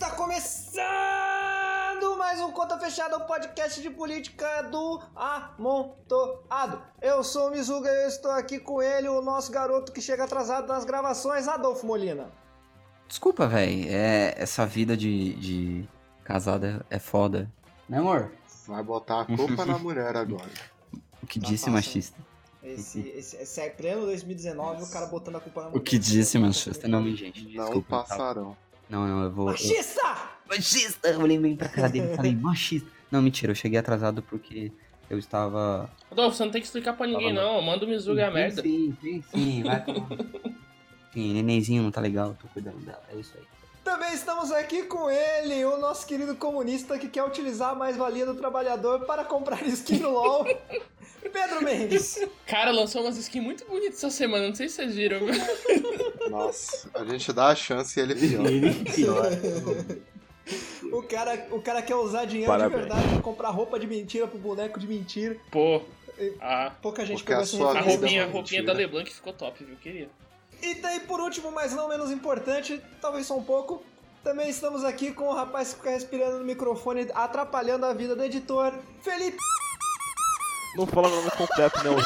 Está começando mais um Conta Fechada, o podcast de política do Amontoado. Eu sou o Mizuga e eu estou aqui com ele, o nosso garoto que chega atrasado nas gravações, Adolfo Molina. Desculpa, velho. É, essa vida de, de casada é foda. Né, amor? Vai botar a culpa na mulher agora. O que Tá disse machista? Esse, esse, esse é pleno 2019 o cara botando a culpa na O que disse machista? Não, gente. Não Desculpa. tá? Não, não, eu vou. eu- Machista! Machista! Eu olhei bem pra cara dele e falei, machista. Não, mentira, eu cheguei atrasado porque eu estava. Adolfo, você não tem que explicar pra ninguém, Fala, não. Manda o Mizuga a merda. Sim, sim, sim, vai tomar. Sim, nenenzinho não tá legal, tô cuidando dela. É isso aí. Também estamos aqui com ele, o nosso querido comunista que quer utilizar a mais-valia do trabalhador para comprar skin no LOL, Pedro Mendes. Cara, lançou umas skins muito bonitas essa semana, não sei se vocês viram. viu? Nossa, a gente dá a chance e ele pior. O cara, o cara quer usar dinheiro Parabéns. de verdade pra comprar roupa de mentira pro boneco de mentira. Pô, a, Pouca gente Porque pegou a essa sua a roupinha, é a roupinha da LeBlanc ficou top, viu? Queria. E daí, por último, mas não menos importante, talvez só um pouco, também estamos aqui com o rapaz que fica respirando no microfone, atrapalhando a vida do editor, Felipe. Não fala meu nome completo, não.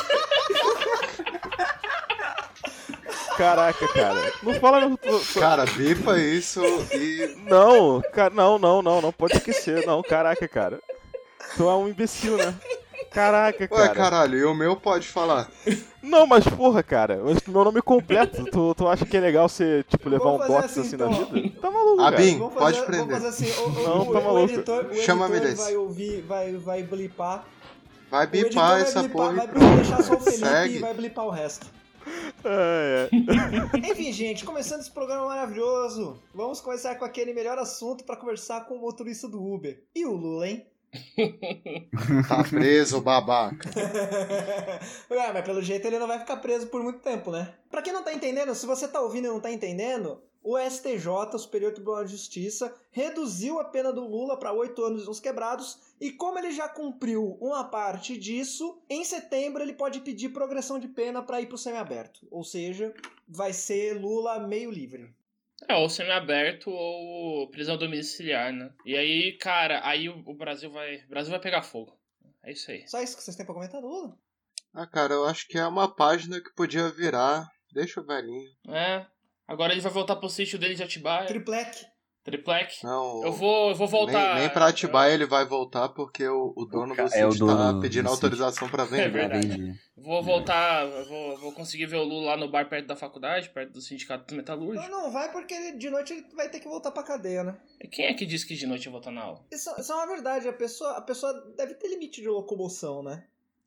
Caraca, cara. Não fala meu. Cara, bipa isso e. Não, cara, não, não, não, não pode esquecer, não. Caraca, cara. Tu é um imbecil, né? Caraca, Ué, cara. caralho, e o meu pode falar. Não, mas porra, cara. Mas meu nome completo. Tu, tu acha que é legal você, tipo, levar um box assim, assim, na então. vida? Tá maluco, cara. Abim. Vamos Pode fazer, prender. Vamos fazer assim, o, o- Não, o- tá o maluco. editor, o Chama-me editor desse. vai ouvir, vai, vai blipar. Vai o vai essa blipar, porra vai deixar só o Felipe Segue. e vai blipar o resto. É, é. Enfim, gente, começando esse programa maravilhoso, vamos começar com aquele melhor assunto pra conversar com o motorista do Uber. E o Lula, hein? Tá preso, babaca. Ué, mas pelo jeito ele não vai ficar preso por muito tempo, né? Pra quem não tá entendendo, se você tá ouvindo e não tá entendendo, o STJ, o Superior Tribunal de Justiça, reduziu a pena do Lula pra oito anos e uns quebrados, e como ele já cumpriu uma parte disso, em setembro ele pode pedir progressão de pena pra ir pro semiaberto. Ou seja, vai ser Lula meio livre. É, ou semi-aberto ou prisão domiciliar, né? E aí, cara, aí o, Brasil vai. O Brasil vai pegar fogo. É isso aí. Só isso que vocês têm pra comentar do Lula? Ah, cara, eu acho que é uma página que podia virar. Deixa o velhinho. É. Agora ele vai voltar pro sítio dele de Atibaia. Triplec. Triplec. Não. Eu vou, eu vou voltar. Nem, nem pra Atibaia ele vai voltar porque o, o dono do é o sítio tá pedindo do autorização pra É vender. verdade. Entendi. Vou voltar. eu Vou, vou conseguir ver o Lula lá no bar perto da faculdade, perto do sindicato Não, metalúrgico. não vai porque de noite ele vai ter que voltar pra cadeia, né? E Quem é que disse que de noite eu vou estar na aula? Isso, isso é uma verdade, a pessoa, a pessoa deve ter limite de locomoção, né?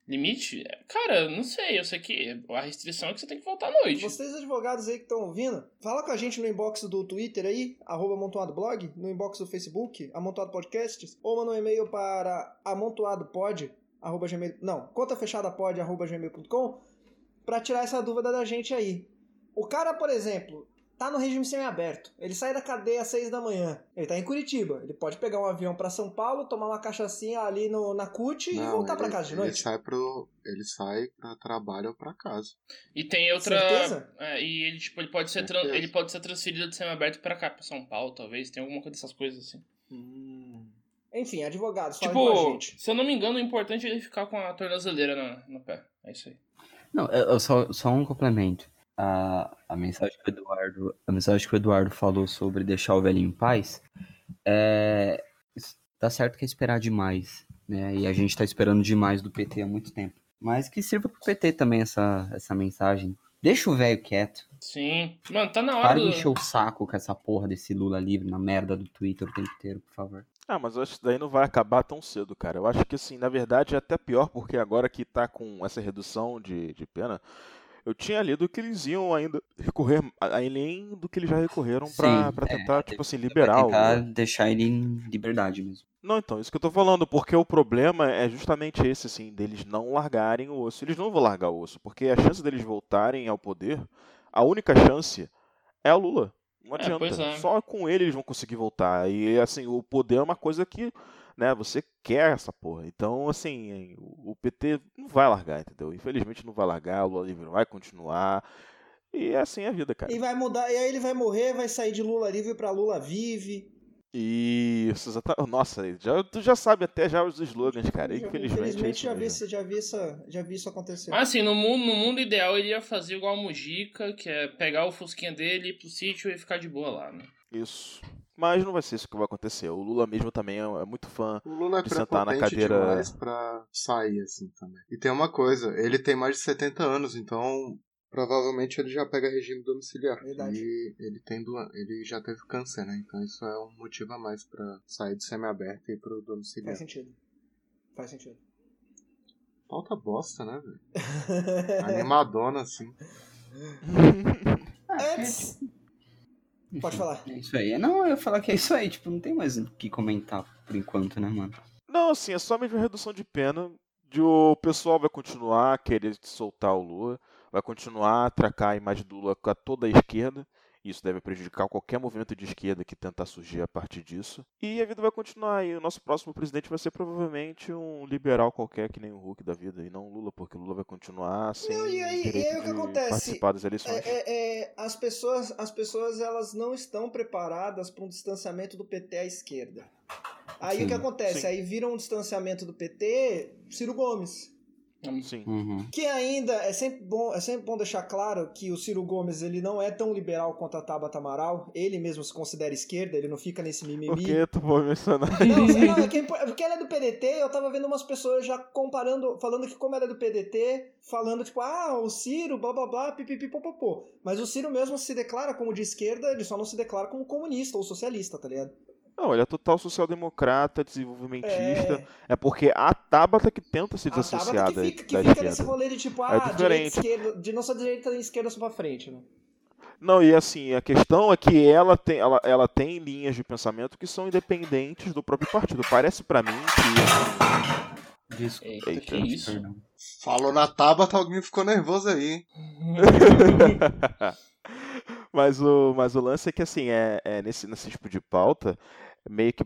Limite? Cara, não sei. Eu sei que a restrição é que você tem que voltar à noite. Vocês advogados aí que estão ouvindo, fala com a gente no inbox do Twitter aí, arroba amontoado blog, no inbox do Facebook, amontoado podcasts, ou manda um e-mail para amontoadopod, arroba gmail, não, conta fechada pod, arroba gmail.com, pra tirar essa dúvida da gente aí. O cara, por exemplo, tá no regime semiaberto, ele sai da cadeia às 6 da manhã, ele tá em Curitiba, ele pode pegar um avião pra São Paulo, tomar uma cachaçinha ali no, na CUT e Não, voltar ele, pra casa de ele noite. sai pro. Ele sai pra trabalho ou pra casa. E tem outra. Certeza? É, e ele, tipo, ele pode ser, tran- ele pode ser transferido de semi-aberto pra cá, pra São Paulo, talvez. Tem alguma coisa dessas coisas assim. Hum. Enfim, advogados, falem com a Tipo, gente. se eu não me engano, o importante é ele ficar com a tornozeleira no, no pé. É isso aí. Não, eu, eu só, só um complemento. A, a mensagem que o Eduardo, a mensagem que o Eduardo falou sobre deixar o velhinho em paz, é, tá certo que é esperar demais, né? E a gente tá esperando demais do PT há muito tempo. Mas que sirva pro PT também essa, essa mensagem. Deixa o velho quieto. Sim. Mano, tá na hora Para de do... encher o saco com essa porra desse Lula livre na merda do Twitter o tempo inteiro, por favor. Ah, mas eu acho que isso daí não vai acabar tão cedo, cara. Eu acho que, assim, na verdade é até pior, porque agora que tá com essa redução de, de pena, eu tinha lido que eles iam ainda recorrer além do que eles já recorreram pra é, tentar, tipo assim, Pra liberar o. tentar deixar ele em liberdade mesmo. Não, então, isso que eu tô falando, porque o problema é justamente esse, assim, deles não largarem o osso. Eles não vão largar o osso, porque a chance deles voltarem ao poder, a única chance é o Lula. Não É, adianta. pois é. Só com ele eles vão conseguir voltar. E, assim, o poder é uma coisa que, né, você quer essa porra. Então, assim, o PT não vai largar, entendeu? Infelizmente não vai largar, o Lula livre vai continuar. E é assim a vida, cara. E vai mudar, e aí ele vai morrer, vai sair de Lula livre pra Lula vive. Isso, exatamente. Nossa, já, tu já sabe até já os slogans, cara. Já Infelizmente. é Infelizmente isso já vi, mesmo. isso- já, vi essa, já vi isso acontecer. Mas assim, no mundo, no mundo ideal ele ia fazer igual a Mujica, que é pegar o fusquinha dele, ir pro sítio e ficar de boa lá, né? Isso. Mas não vai ser isso que vai acontecer. O Lula mesmo também é, é muito fã. O Lula é De sentar na cadeira- demais pra sair assim também. E tem uma coisa, ele tem mais de 70 anos, então provavelmente ele já pega regime domiciliar. Verdade. E ele tem doan- ele já teve câncer, né? Então isso é um motivo a mais pra sair do semiaberto e ir pro domiciliar. Faz sentido. Faz sentido. Pauta bosta, né, velho? Animadona, assim. Antes. Pode falar. É isso aí. Não, eu ia falar que é isso aí. Tipo, não tem mais o que comentar por enquanto, né, mano? Não, assim, é só mesmo a redução de pena. De o pessoal vai continuar a querer soltar o Lula, vai continuar a atracar a imagem do Lula com a toda a esquerda. Isso deve prejudicar qualquer movimento de esquerda que tentar surgir a partir disso. E a vida vai continuar. E o nosso próximo presidente vai ser provavelmente um liberal qualquer, que nem o Hulk da vida, e não Lula, porque o Lula vai continuar sem Não, e aí- e direito aí o que acontece? participar das eleições. É, é, é, as pessoas, as pessoas elas não estão preparadas para um distanciamento do PT à esquerda. Aí Sim, o que acontece? sim. Aí vira um distanciamento do PT, Ciro Gomes. Sim. Uhum. Que ainda é sempre bom, é sempre bom deixar claro que o Ciro Gomes ele não é tão liberal quanto a Tabata Amaral. Ele mesmo se considera esquerda, ele não fica nesse mimimi. Por que tu vou mencionar? Não, sei lá, é que é impor- porque ela é do PDT, eu tava vendo umas pessoas já comparando, falando que como ela é do PDT, falando tipo, ah, o Ciro, blá blá blá, pipipi, popopô. Mas o Ciro mesmo se declara como de esquerda, ele só não se declara como comunista ou socialista, tá ligado? Não, ele é total social-democrata, desenvolvimentista. É, É porque a Tabata que tenta se a Tabata desassociar que da, fica, que da fica nesse rolê de tipo, ah, É direita, diferente. esquerda, de não só direita e esquerda só pra frente, né? Não, e assim, a questão é que ela tem, ela, ela tem linhas de pensamento que são independentes do próprio partido. Parece pra mim que. Desculpa. Eita, que isso? Perdão. Falou na Tabata, alguém ficou nervoso aí. hein? mas, o, mas o lance é que, assim, é, é nesse, nesse tipo de pauta, meio que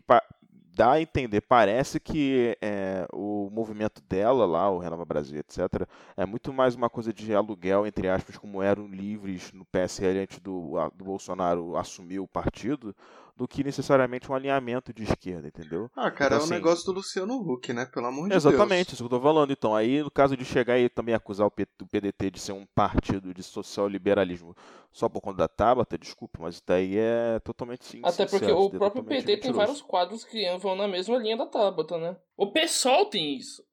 dá a entender, parece que é, o movimento dela lá, o Renova Brasil, etc., é muito mais uma coisa de aluguel, entre aspas, como eram livres no PSL antes do, do Bolsonaro assumir o partido, do que necessariamente um alinhamento de esquerda, entendeu? Ah, cara, Então, é o assim- negócio do Luciano Huck, né? Pelo amor de Exatamente, Deus. isso que eu tô falando. Então, aí no caso de chegar e também acusar o PDT de ser um partido de social-liberalismo só por conta da Tabata, desculpa, mas isso daí é totalmente sim. Até porque o é próprio PT tem mentiroso. vários quadros que vão na mesma linha da Tabata, né? O PSOL tem isso.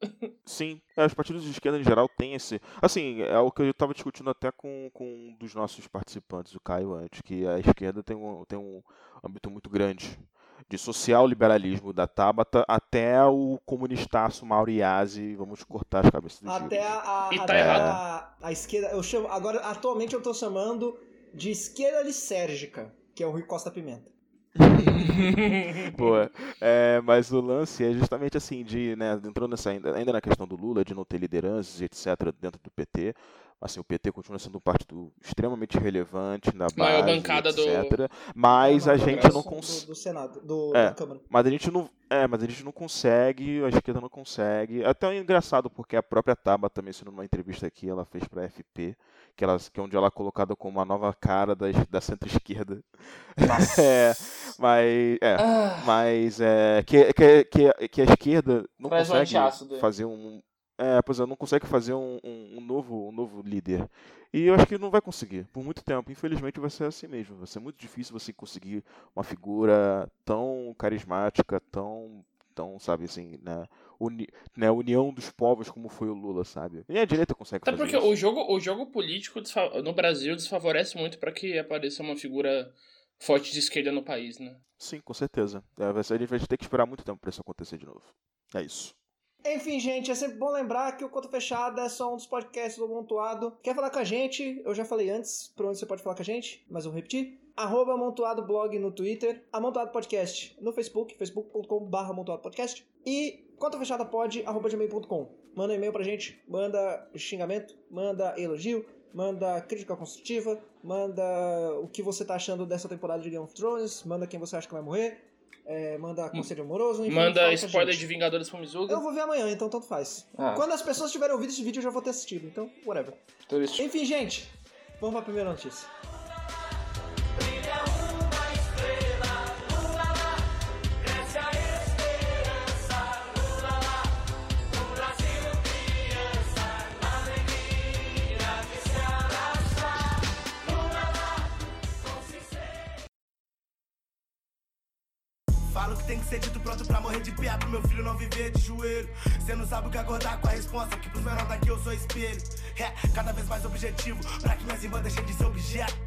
Sim, é, os partidos de esquerda em geral têm esse. Assim, é o que eu estava discutindo até com, com um dos nossos participantes, o Caio, antes, que a esquerda tem um, tem um âmbito muito grande. De social-liberalismo da Tabata até o comunistaço Mauriase, vamos cortar as cabeças dos Até a, a, E tá até errado. a, a esquerda, eu chamo, agora atualmente eu tô chamando de esquerda lisérgica, que é o Rui Costa Pimenta. Boa. É, mas o lance é justamente assim, de, né, entrando nessa, ainda, ainda na questão do Lula, de não ter lideranças, etc., dentro do PT. Assim, o PT continua sendo um partido extremamente relevante na base, Maior bancada do- etc. Mas Não, a gente do- não do, consegue. do Senado, do, É. da Câmara. Mas a gente não. É, mas a gente não consegue, a esquerda não consegue. Até é engraçado, porque a própria Tabata mencionou numa entrevista aqui, ela fez pra FP, que, ela, que é onde ela é colocada como a nova cara da, da centro-esquerda. É, mas. É. Ah, Mas é, que, que, que, que a esquerda não um consegue aí. fazer um. É, pois é, não consegue fazer um, um, um novo, um novo líder. E eu acho que não vai conseguir, por muito tempo. Infelizmente vai ser assim mesmo. Vai ser muito difícil você conseguir uma figura tão carismática, tão, tão sabe assim, né, uni, né, união dos povos como foi o Lula, sabe? E a direita consegue Até fazer porque isso. o jogo, o jogo político no Brasil desfavorece muito pra que apareça uma figura forte de esquerda no país, né? Sim, com certeza. É, a gente vai ter que esperar muito tempo pra isso acontecer de novo. É isso. Enfim, gente, é sempre bom lembrar que o Conta Fechada é só um dos podcasts do Amontoado. Quer falar com a gente? Eu já falei antes por onde você pode falar com a gente, mas eu vou repetir. Arroba Amontoado Blog no Twitter, Amontoado Podcast no Facebook, facebook.com.br Amontoado Podcast e contafechadapod, arroba gmail.com. Manda e-mail pra gente, manda xingamento, manda elogio, manda crítica construtiva, manda o que você tá achando dessa temporada de Game of Thrones, manda quem você acha que vai morrer, é, manda conselho amoroso, enfim, Manda spoiler gente. de Vingadores pro Mizuga. Eu vou ver amanhã, então tanto faz. Ah, Quando as pessoas tiverem ouvido esse vídeo, eu já vou ter assistido, então, whatever. turístico. Enfim, gente, vamos pra primeira notícia. Falo que tem que ser dito pronto pra morrer de pé, pro meu filho não viver de joelho. Cê não sabe o que acordar com a resposta, que pros menores daqui eu sou espelho. É, cada vez mais objetivo, pra que minhas irmãs deixem de ser objeto.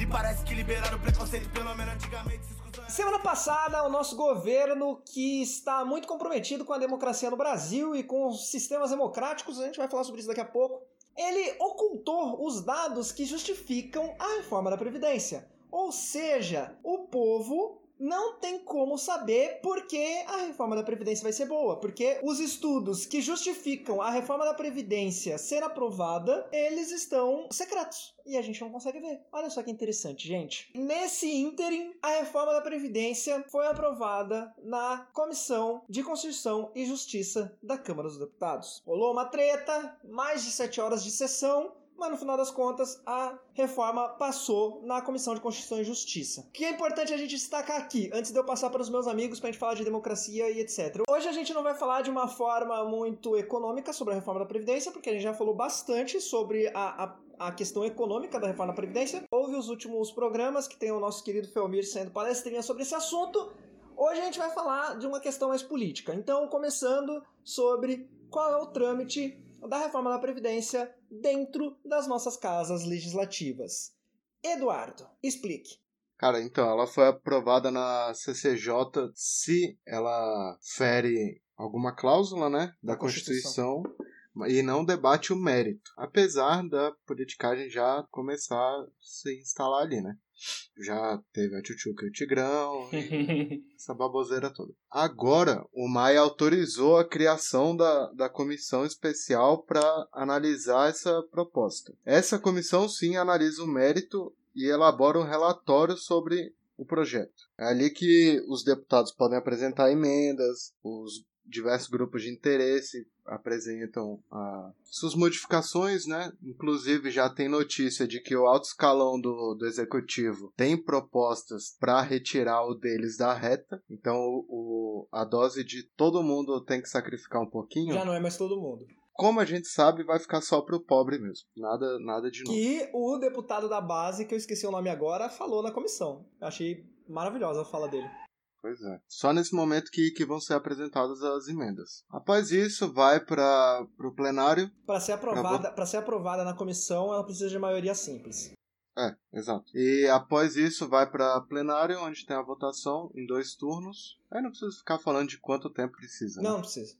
E parece que liberaram o preconceito, pelo menos antigamente se. Semana passada, o nosso governo, que está muito comprometido com a democracia no Brasil e com os sistemas democráticos, a gente vai falar sobre isso daqui a pouco, ele ocultou os dados que justificam a reforma da Previdência. Ou seja, o povo não tem como saber por que a reforma da Previdência vai ser boa, porque os estudos que justificam a reforma da Previdência ser aprovada, eles estão secretos e a gente não consegue ver. Olha só que interessante, gente. Nesse ínterim, a reforma da Previdência foi aprovada na Comissão de Constituição e Justiça da Câmara dos Deputados. Rolou uma treta, mais de sete horas de sessão, mas no final das contas a reforma passou na Comissão de Constituição e Justiça. O que é importante a gente destacar aqui, antes de eu passar para os meus amigos para a gente falar de democracia e etc. Hoje a gente não vai falar de uma forma muito econômica sobre a reforma da Previdência, porque a gente já falou bastante sobre a, a a questão econômica da reforma da Previdência. Houve os últimos programas que tem o nosso querido Felmir sendo palestrinha sobre esse assunto. Hoje a gente vai falar de uma questão mais política. Então, começando sobre qual é o trâmite da reforma da Previdência dentro das nossas casas legislativas. Eduardo, explique. Cara, então, ela foi aprovada na CCJ se ela fere alguma cláusula, né, da, Da Constituição. Constituição. e não debate o mérito, apesar da politicagem já começar a se instalar ali, né? Já teve a Tchutchuca e o Tigrão, essa baboseira toda. Agora, o Maia autorizou a criação da, da comissão especial para analisar essa proposta. Essa comissão, sim, analisa o mérito e elabora um relatório sobre o projeto. É ali que os deputados podem apresentar emendas, os diversos grupos de interesse apresentam ah, suas modificações, né? Inclusive já tem notícia de que o alto escalão do, do executivo tem propostas para retirar o deles da reta. Então o, a dose de todo mundo tem que sacrificar um pouquinho. Já não é mais todo mundo. Como a gente sabe, vai ficar só pro pobre mesmo. Nada, nada de novo. Que o deputado da base, que eu esqueci o nome agora, falou na comissão. Achei maravilhosa a fala dele. Pois é. Só nesse momento que, que vão ser apresentadas as emendas. Após isso, vai para o plenário. Para ser aprovada, para ser aprovada na comissão, ela precisa de maioria simples. É, exato. E após isso, vai para plenário, onde tem a votação em dois turnos. Aí não precisa ficar falando de quanto tempo precisa. né? Não, não precisa.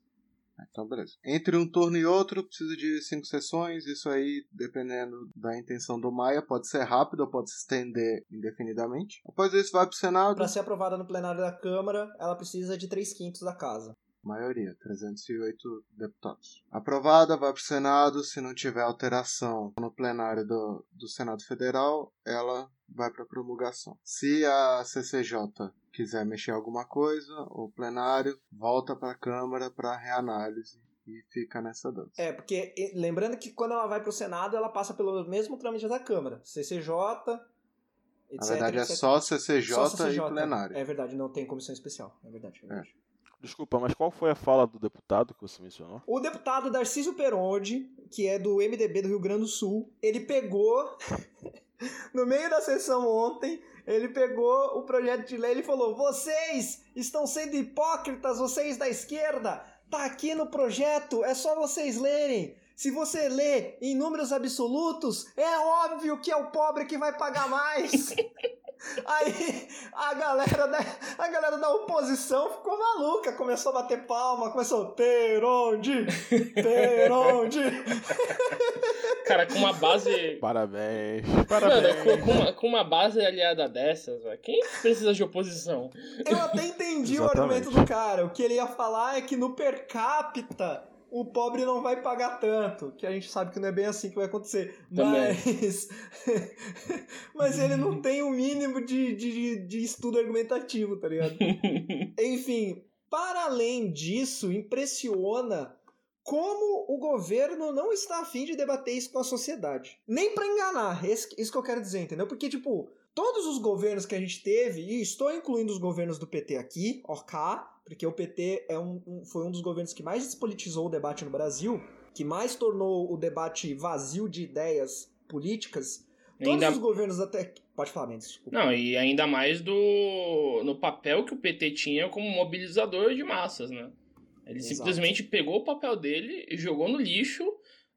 Então, beleza. Entre um turno e outro, precisa de cinco sessões. Isso aí, dependendo da intenção do Maia, pode ser rápido ou pode se estender indefinidamente. Após isso, vai para o Senado. Para ser aprovada no plenário da Câmara, ela precisa de 3 quintos da casa. Maioria, 308 deputados. Aprovada, vai para o Senado. Se não tiver alteração no plenário do, do Senado Federal, ela vai para promulgação. Se a CCJ quiser mexer alguma coisa, o plenário volta para a Câmara para reanálise e fica nessa dança. É, porque lembrando que quando ela vai pro Senado, ela passa pelo mesmo trâmite da Câmara. CCJ, etc. Na verdade, é etc. só CCJ, Só CCJ, e plenário. É verdade, não tem comissão especial. É verdade. É verdade. Desculpa, mas qual foi a fala do deputado que você mencionou? O deputado Darcísio Peronde, que é do MDB do Rio Grande do Sul, ele pegou, no meio da sessão ontem, ele pegou o projeto de lei e falou: Vocês estão sendo hipócritas, vocês da esquerda, tá aqui no projeto, é só vocês lerem. Se você lê em números absolutos, é óbvio que é o pobre que vai pagar mais. Aí a galera, da, a galera da oposição ficou maluca, começou a bater palma, começou Peronde, Peronde. Cara, com uma base. Parabéns. Mano, Parabéns. com, com uma, com uma base aliada dessas, velho, quem precisa de oposição? Eu até entendi o argumento do cara. O que ele ia falar é que no per capita o pobre não vai pagar tanto. Que a gente sabe que não é bem assim que vai acontecer. Também. Mas. Mas ele não tem o mínimo de, de, de estudo argumentativo, tá ligado? Enfim, para além disso, impressiona como o governo não está afim de debater isso com a sociedade. Nem pra enganar, esse- isso que eu quero dizer, entendeu? Porque, tipo, todos os governos que a gente teve, e estou incluindo os governos do PT aqui, OK, porque o PT é um, um- foi um dos governos que mais despolitizou o debate no Brasil, que mais tornou o debate vazio de ideias políticas. Todos Ainda- os governos até. Pode falar, Mendes, desculpa. Não, e ainda mais do no papel que o PT tinha como mobilizador de massas, né? Ele Exato. simplesmente pegou o papel dele e jogou no lixo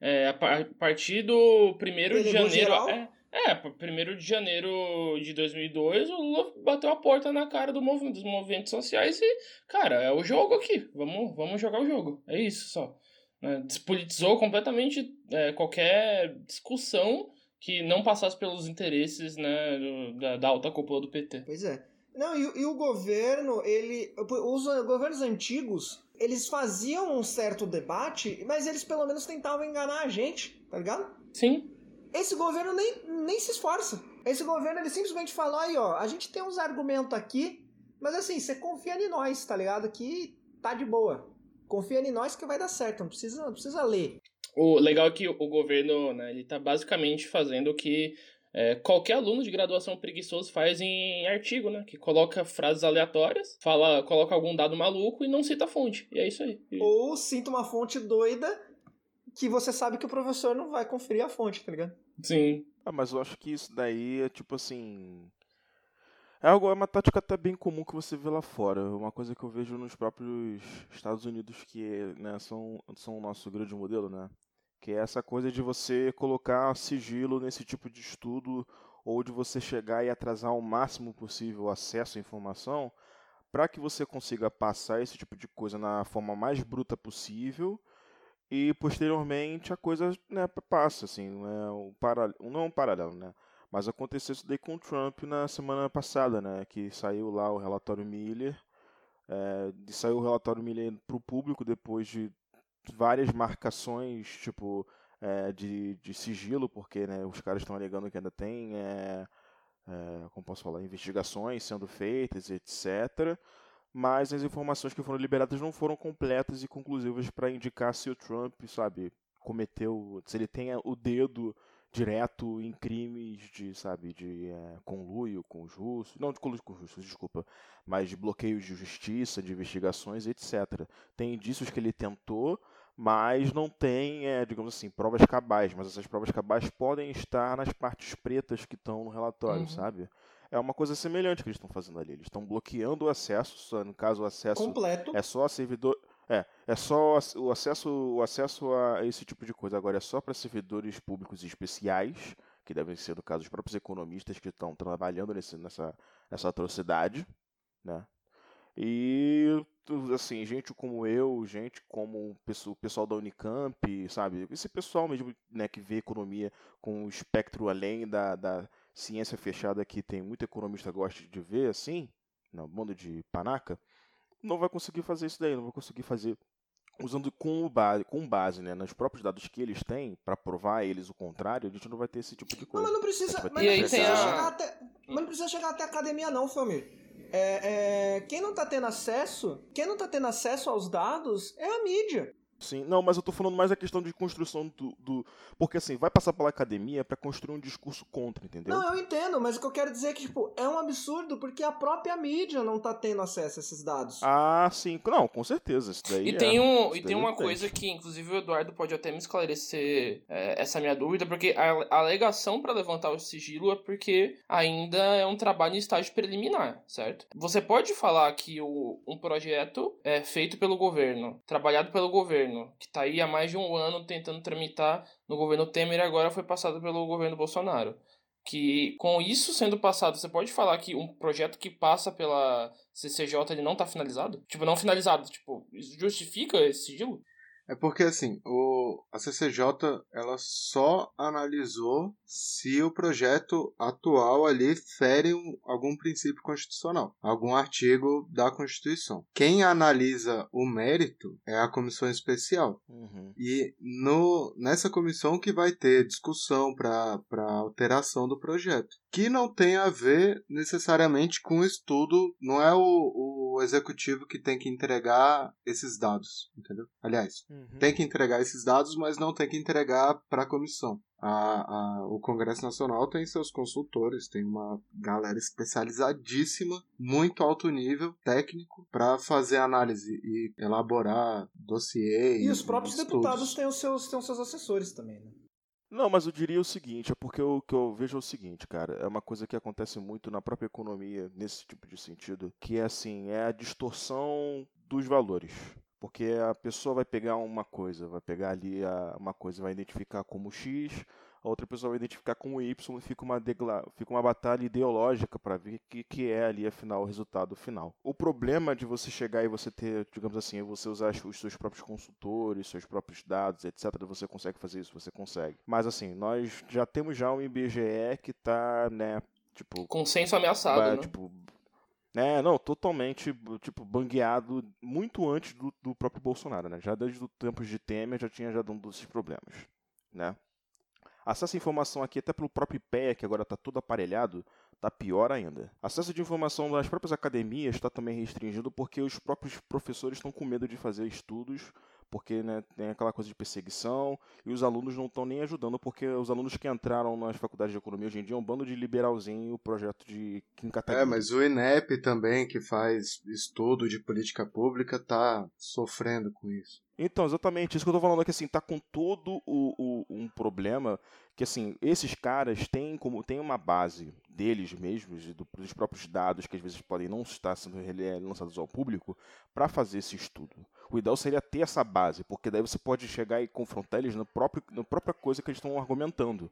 é, a par- a partir do 1 de janeiro. É, é, 1 de janeiro de 2002, o Lula bateu a porta na cara do movimento, dos movimentos sociais e, cara, é o jogo aqui. Vamos, vamos jogar o jogo. É isso só. né? Despolitizou completamente é, qualquer discussão que não passasse pelos interesses né, do- da, da alta cúpula do PT. Pois é. Não, e, o- e o governo, ele. Os governos antigos, eles faziam um certo debate, mas eles pelo menos tentavam enganar a gente, tá ligado? Sim, Esse governo nem, nem se esforça. Esse governo, ele simplesmente fala, aí, ó, a gente tem uns argumentos aqui, mas assim, você confia em nós, tá ligado? Que tá de boa. Confia em nós que vai dar certo, não precisa, não precisa ler. o legal é que o governo, né, ele tá basicamente fazendo o que é, qualquer aluno de graduação preguiçoso faz em artigo, né? Que coloca frases aleatórias, fala, coloca algum dado maluco e não cita a fonte. E é isso aí. E- Ou sinta uma fonte doida que você sabe que o professor não vai conferir a fonte, tá ligado? Sim. Ah, mas eu acho que isso daí é tipo assim. É algo, é uma tática até bem comum que você vê lá fora. Uma coisa que eu vejo nos próprios Estados Unidos, que né, são, são o nosso grande modelo, né? Que é essa coisa de você colocar sigilo nesse tipo de estudo, ou de você chegar e atrasar o máximo possível o acesso à informação, para que você consiga passar esse tipo de coisa na forma mais bruta possível e posteriormente a coisa né, passa, assim, não é um, para... não é um paralelo, né? Mas aconteceu isso daí com o Trump na semana passada, né? Que saiu lá o relatório Miller, é, saiu o relatório Miller para o público depois de várias marcações, tipo, é, de, de sigilo, porque né, os caras estão alegando que ainda tem, é, é, como posso falar, investigações sendo feitas, etc mas as informações que foram liberadas não foram completas e conclusivas para indicar se o Trump, sabe, cometeu, se ele tem o dedo direto em crimes de, sabe, de é, conluio com os russos, não de conluio com os russos, desculpa, mas de bloqueios de justiça, de investigações, etc. Tem indícios que ele tentou, mas não tem, é, digamos assim, provas cabais, mas essas provas cabais podem estar nas partes pretas que estão no relatório, Uhum. sabe? É uma coisa semelhante que eles estão fazendo ali. Eles estão bloqueando o acesso, no caso o acesso Completo. é só a servidor. É, é só o acesso, o acesso a esse tipo de coisa. Agora é só para servidores públicos especiais, que devem ser, no caso, os próprios economistas que estão trabalhando nesse, nessa, nessa atrocidade, né? E, assim, gente como eu, gente como o pesso- o pessoal da Unicamp, sabe? Esse pessoal mesmo, né, que vê economia com o espectro além da, da ciência fechada que tem muito economista gosta de ver, assim, no mundo de panaca, não vai conseguir fazer isso daí, não vai conseguir fazer usando com, base, com base né, nos próprios dados que eles têm para provar a eles o contrário, a gente não vai ter esse tipo de Não, coisa. mas não precisa, mas não precisa chegar até, mas não precisa chegar até a academia não, Famir. É, é, quem não tá tendo acesso, quem não tá tendo acesso aos dados é a mídia. Sim, não, mas eu tô falando mais a questão de construção do. do- porque assim, vai passar pela academia para construir um discurso contra, entendeu? Não, eu entendo, mas o que eu quero dizer é que, tipo, é um absurdo porque a própria mídia não tá tendo acesso a esses dados. Ah, sim, não, com certeza. Isso daí E é, tem, um, isso e daí tem uma tem. coisa que, inclusive, o Eduardo pode até me esclarecer é, essa minha dúvida, porque a, a alegação para levantar o sigilo é porque ainda é um trabalho em estágio preliminar, certo? Você pode falar que o, um projeto é feito pelo governo, trabalhado pelo governo, que tá aí há mais de um ano tentando tramitar no governo Temer e agora foi passado pelo governo Bolsonaro. Que com isso sendo passado, você pode falar que um projeto que passa pela CCJ ele não tá finalizado? Tipo, não finalizado, tipo, isso justifica esse sigilo? É porque assim, o, a CCJ ela só analisou se o projeto atual ali fere um- algum princípio constitucional, algum artigo da Constituição. Quem analisa o mérito é a comissão especial. Uhum. E no, nessa comissão que vai ter discussão para alteração do projeto. Que não tem a ver necessariamente com o estudo, não é o, o executivo que tem que entregar esses dados, entendeu? Aliás, Uhum. tem que entregar esses dados, mas não tem que entregar para a comissão. A, a- o Congresso Nacional tem seus consultores, tem uma galera especializadíssima, muito alto nível técnico, para fazer análise e elaborar dossiê. E os próprios estudos. deputados têm os seus, têm os seus assessores também, né? Não, mas eu diria o seguinte, é porque o que eu vejo é o seguinte, cara, é uma coisa que acontece muito na própria economia, nesse tipo de sentido, que é assim, é a distorção dos valores. Porque a pessoa vai pegar uma coisa, vai pegar ali a, uma coisa, vai identificar como X, a outra pessoa vai identificar como Y e fica uma, degla... fica uma batalha ideológica para ver o que, que é ali, afinal, o resultado final. O problema de você chegar e você ter, digamos assim, você usar os seus próprios consultores, seus próprios dados, etc., você consegue fazer isso, você consegue. Mas assim, nós já temos já um IBGE que está, né, tipo... Consenso ameaçado, ba- né? Tipo, é, não, totalmente, tipo, bangueado muito antes do, do próprio Bolsonaro, né? Já desde os tempos de Temer já tinha já dado esses problemas, né? Acesso à informação aqui até pelo próprio IPEA, que agora está todo aparelhado, está pior ainda. Acesso de informação das próprias academias está também restringido porque os próprios professores estão com medo de fazer estudos, porque né, tem aquela coisa de perseguição, e os alunos não estão nem ajudando, porque os alunos que entraram nas faculdades de economia hoje em dia é um bando de liberalzinho, o projeto de Kim. É, mas o INEP também, que faz estudo de política pública, tá sofrendo com isso. Então, exatamente, isso que eu tô falando é que assim, tá com todo o, o- um problema que assim, esses caras têm como tem uma base deles mesmos do- dos próprios dados que às vezes podem não estar sendo rele- lançados ao público para fazer esse estudo. O ideal seria ter essa base, porque daí você pode chegar e confrontar eles no próprio, na própria coisa que eles estão argumentando.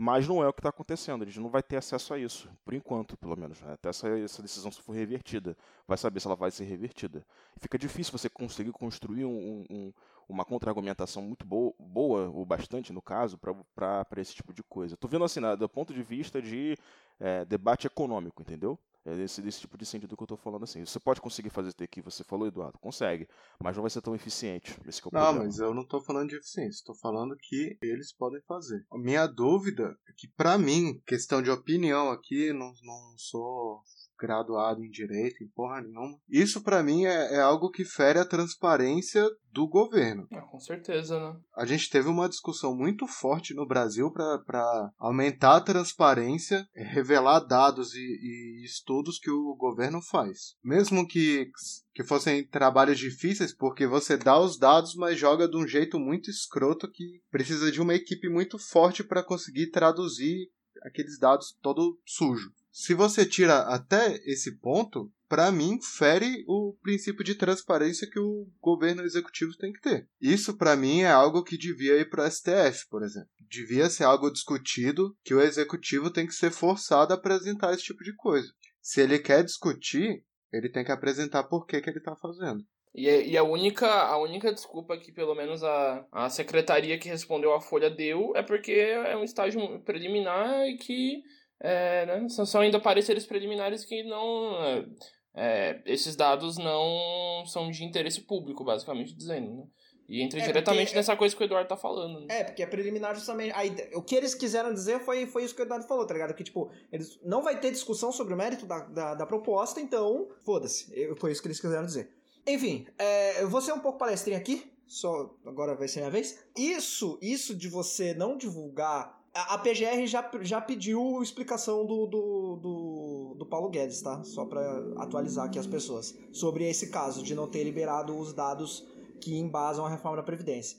Mas não é o que está acontecendo, a gente não vai ter acesso a isso, por enquanto, pelo menos. né? Até essa, essa decisão se for revertida. Vai saber se ela vai ser revertida. Fica difícil você conseguir construir um- um- uma contra-argumentação muito boa, boa, ou bastante no caso, para esse tipo de coisa. Estou vendo assim, do ponto de vista de é, debate econômico, entendeu? É desse, desse tipo de sentido que eu estou falando assim. Você pode conseguir fazer isso que você falou, Eduardo? Consegue, mas não vai ser tão eficiente. Esse que é o Não, problema. mas eu não tô falando de eficiência, tô falando que eles podem fazer. A minha dúvida é que, pra mim, questão de opinião aqui, não, não sou graduado em direito, em porra nenhuma. Isso pra mim é, é algo que fere a transparência do governo. Ah, com certeza, né? A gente teve uma discussão muito forte no Brasil para aumentar a transparência, revelar dados e, e estudos que o governo faz. Mesmo que, que fossem trabalhos difíceis, porque você dá os dados, mas joga de um jeito muito escroto que precisa de uma equipe muito forte para conseguir traduzir aqueles dados todo sujo. Se você tira até esse ponto, para mim fere o princípio de transparência que o governo executivo tem que ter. Isso para mim é algo que devia ir para STF, por exemplo. Devia ser algo discutido que o executivo tem que ser forçado a apresentar esse tipo de coisa. Se ele quer discutir, ele tem que apresentar por que, que ele está fazendo. E, é- e a, única, a única desculpa que pelo menos a, a secretaria que respondeu à Folha deu é porque é um estágio preliminar e que é, né, são, são ainda pareceres preliminares que não. é, é, esses dados não são de interesse público, basicamente dizendo. Né? E entra É, diretamente porque- nessa coisa que o Eduardo tá falando. Né? É, porque é preliminar justamente. A ide- o que eles quiseram dizer foi, foi isso que o Eduardo falou, tá ligado? Que, tipo, eles não vai ter discussão sobre o mérito da, da, da proposta, então, foda-se. Eu- Foi isso que eles quiseram dizer. Enfim, é, eu vou ser um pouco palestrinha aqui, só agora vai ser minha vez. Isso, isso de você não divulgar. A, PGR já, já pediu explicação do, do, do, do Paulo Guedes, tá? Só pra atualizar aqui as pessoas. Sobre esse caso de não ter liberado os dados que embasam a reforma da Previdência.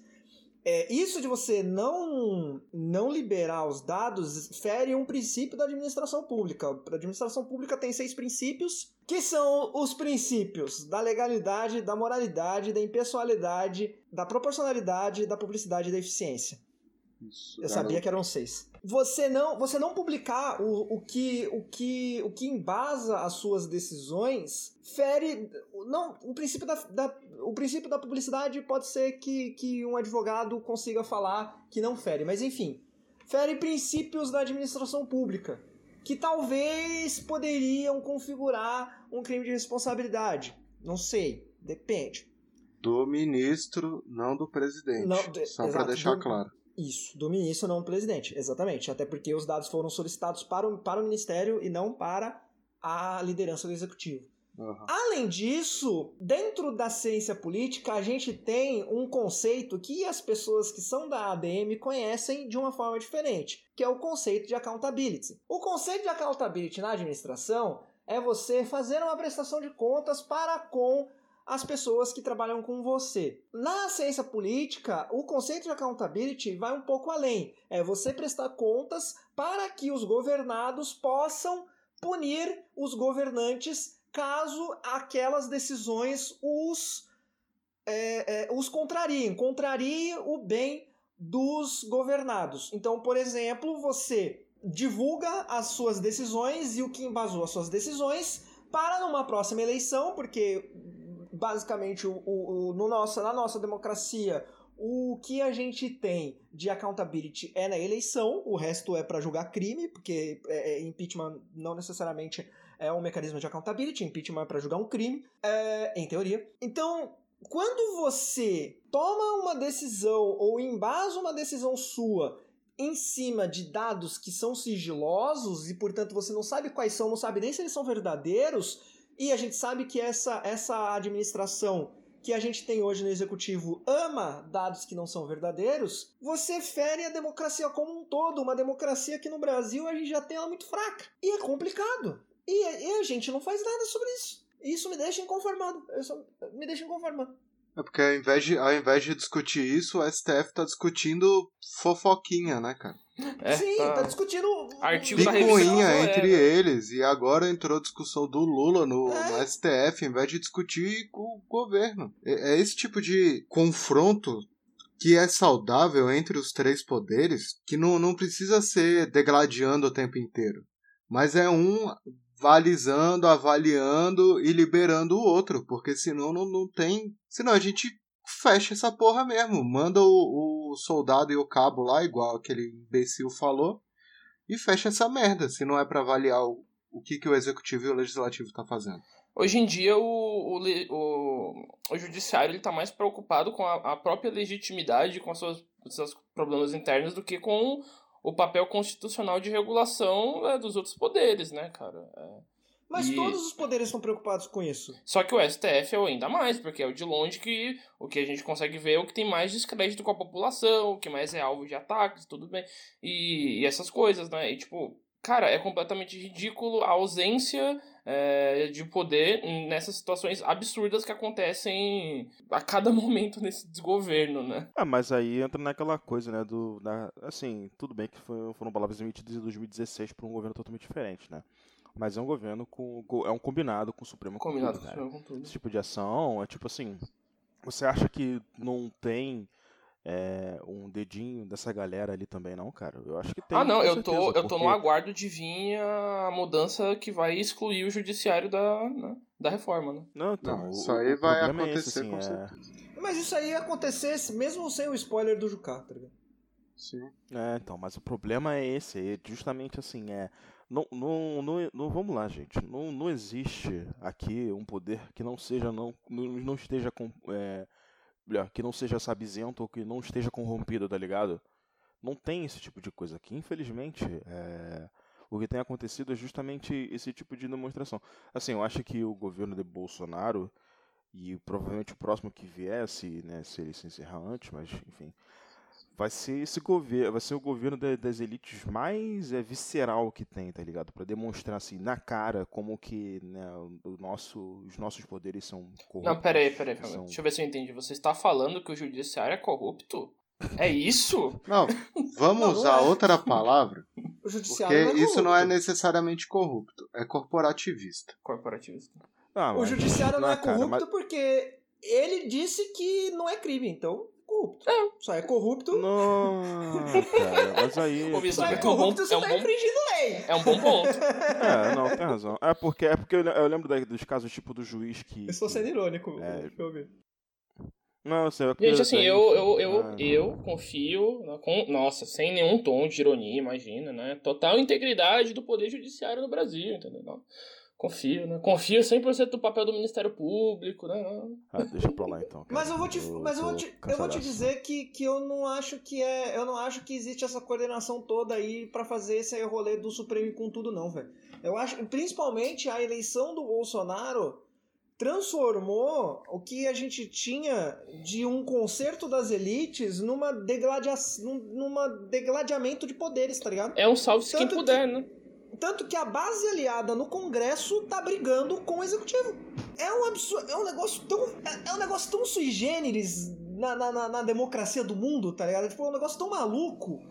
É, isso de você não, não liberar os dados fere um princípio da administração pública. A administração pública tem seis princípios, que são os princípios da legalidade, da moralidade, da impessoalidade, da proporcionalidade, da publicidade e da eficiência. Isso, Eu sabia que eram seis. Você não, você não publicar o, o, que, o, que, o que embasa as suas decisões fere. Não, o princípio da, da- o princípio da publicidade pode ser que, que um advogado consiga falar que não fere, mas enfim. Fere princípios da administração pública, que talvez poderiam configurar um crime de responsabilidade. Não sei, depende. Do ministro, não do presidente. Não, de- Só para deixar do- claro. Isso, do ministro, não do presidente. Exatamente. Até porque os dados foram solicitados para o, para o ministério e não para a liderança do executivo. Aham. Além disso, dentro da ciência política, a gente tem um conceito que as pessoas que são da ADM conhecem de uma forma diferente, que é o conceito de accountability. O conceito de accountability na administração é você fazer uma prestação de contas para com as pessoas que trabalham com você. Na ciência política, o conceito de accountability vai um pouco além. É você prestar contas para que os governados possam punir os governantes caso aquelas decisões os, é, é, os contrariem, o bem dos governados. Então, por exemplo, você divulga as suas decisões e o que embasou as suas decisões para numa próxima eleição, porque basicamente o, o, o, no nossa, na nossa democracia o que a gente tem de accountability é na eleição, o resto é para julgar crime, porque é, é, impeachment não necessariamente é um mecanismo de accountability, impeachment é para julgar um crime, é, em teoria. Então, quando você toma uma decisão ou embasa uma decisão sua em cima de dados que são sigilosos e, portanto, você não sabe quais são, não sabe nem se eles são verdadeiros, e a gente sabe que essa, essa administração que a gente tem hoje no executivo ama dados que não são verdadeiros, você fere a democracia como um todo. Uma democracia que no Brasil a gente já tem ela muito fraca. E é complicado. E, e a gente não faz nada sobre isso. Isso me deixa inconformado. Só, me deixa inconformado. É porque ao invés, de, ao invés de discutir isso, o STF tá discutindo fofoquinha, né, cara? É, Sim, tá, tá discutindo artigo picuinha entre é, eles. E agora entrou a discussão do Lula no, é. no STF, ao invés de discutir com o governo. É, é esse tipo de confronto que é saudável entre os três poderes, que não, não precisa ser degladiando o tempo inteiro. Mas é um valizando, avaliando e liberando o outro, porque senão não, não tem. Senão a gente fecha essa porra mesmo. Manda o, o soldado e o cabo lá, igual aquele imbecil falou, e fecha essa merda, se não é para avaliar o, o que, que o executivo e o legislativo tá fazendo. Hoje em dia, o, o, o, o judiciário está mais preocupado com a, a, própria legitimidade, com, com seus problemas internos, do que com o papel constitucional de regulação é, dos outros poderes, né, cara? É. Mas e... todos os poderes estão preocupados com isso. Só que o STF é o ainda mais, porque é o de longe que o que a gente consegue ver é o que tem mais descrédito com a população, o que mais é alvo de ataques, tudo bem. E, e essas coisas, né? E tipo, cara, é completamente ridículo a ausência é, de poder nessas situações absurdas que acontecem a cada momento nesse desgoverno, né? Ah, mas aí entra naquela coisa, né, do... Na, assim, tudo bem que foi, foram palavras emitidas em 2016 para um governo totalmente diferente, né? Mas é um governo com... é um combinado com o Supremo Combinado com, tudo. Esse tipo de ação é tipo assim... Você acha que não tem é, um dedinho dessa galera ali também, não, cara? Eu acho que tem. Ah, não, eu tô, eu tô no aguardo de vir a mudança que vai excluir o judiciário da, né, da reforma, né? Não, então. Não, isso aí vai acontecer é esse, assim, com é... certeza. Mas isso aí ia acontecer mesmo sem o spoiler do Jucá, tá ligado? Sim. É, então, mas o problema é esse, é justamente assim, é. Não, não, não, não, vamos lá, gente. Não, não existe aqui um poder que não seja, não, não, esteja com. É, que não seja sabizento ou que não esteja corrompido, tá ligado? Não tem esse tipo de coisa aqui. Infelizmente, é... o que tem acontecido é justamente esse tipo de demonstração. Assim, eu acho que o governo de Bolsonaro, e provavelmente o próximo que viesse, né, se ele se encerrar antes, mas enfim, vai ser esse governo, vai ser o governo das elites mais é, visceral que tem, tá ligado? Para demonstrar assim na cara como que né, o nosso, os nossos poderes são corruptos. Não, peraí, peraí, peraí. São... deixa eu ver se eu entendi. Você está falando que o judiciário é corrupto? É isso? Não, vamos não, usar é. outra palavra. O judiciário porque não é isso não é necessariamente corrupto, é corporativista. Corporativista. Ah, o judiciário não, não é, é corrupto cara, mas... porque ele disse que não é crime, então corrupto. É. Só é corrupto. Não, cara, mas aí. Só é corrupto se é um tá bom... infringindo lei. É um bom ponto. é, não, tem razão. É porque, é porque eu lembro dos casos tipo do juiz que. Eu estou sendo irônico, é... eu ver. Não, eu sei, Gente, assim, eu, eu, eu, ah, eu confio, com, nossa, sem nenhum tom de ironia, imagina, né? Total integridade do Poder Judiciário no Brasil, entendeu? Confio, né? Confio 100% do papel do Ministério Público, né? Ah, deixa pra lá então. Cara. Mas eu vou te, eu, mas eu vou te, eu vou te dizer que, que eu não acho que é, eu não acho que existe essa coordenação toda aí para fazer esse rolê do Supremo com tudo não, velho. Eu acho, principalmente a eleição do Bolsonaro transformou o que a gente tinha de um concerto das elites numa degladiação, numa degladiamento de poderes, tá ligado? É um salve se quem puder, né? Tanto que a base aliada no Congresso tá brigando com o Executivo. É um absurdo, é um negócio tão. É, é um negócio tão sui generis na, na, na, democracia do mundo, tá ligado? Tipo, é um negócio tão maluco.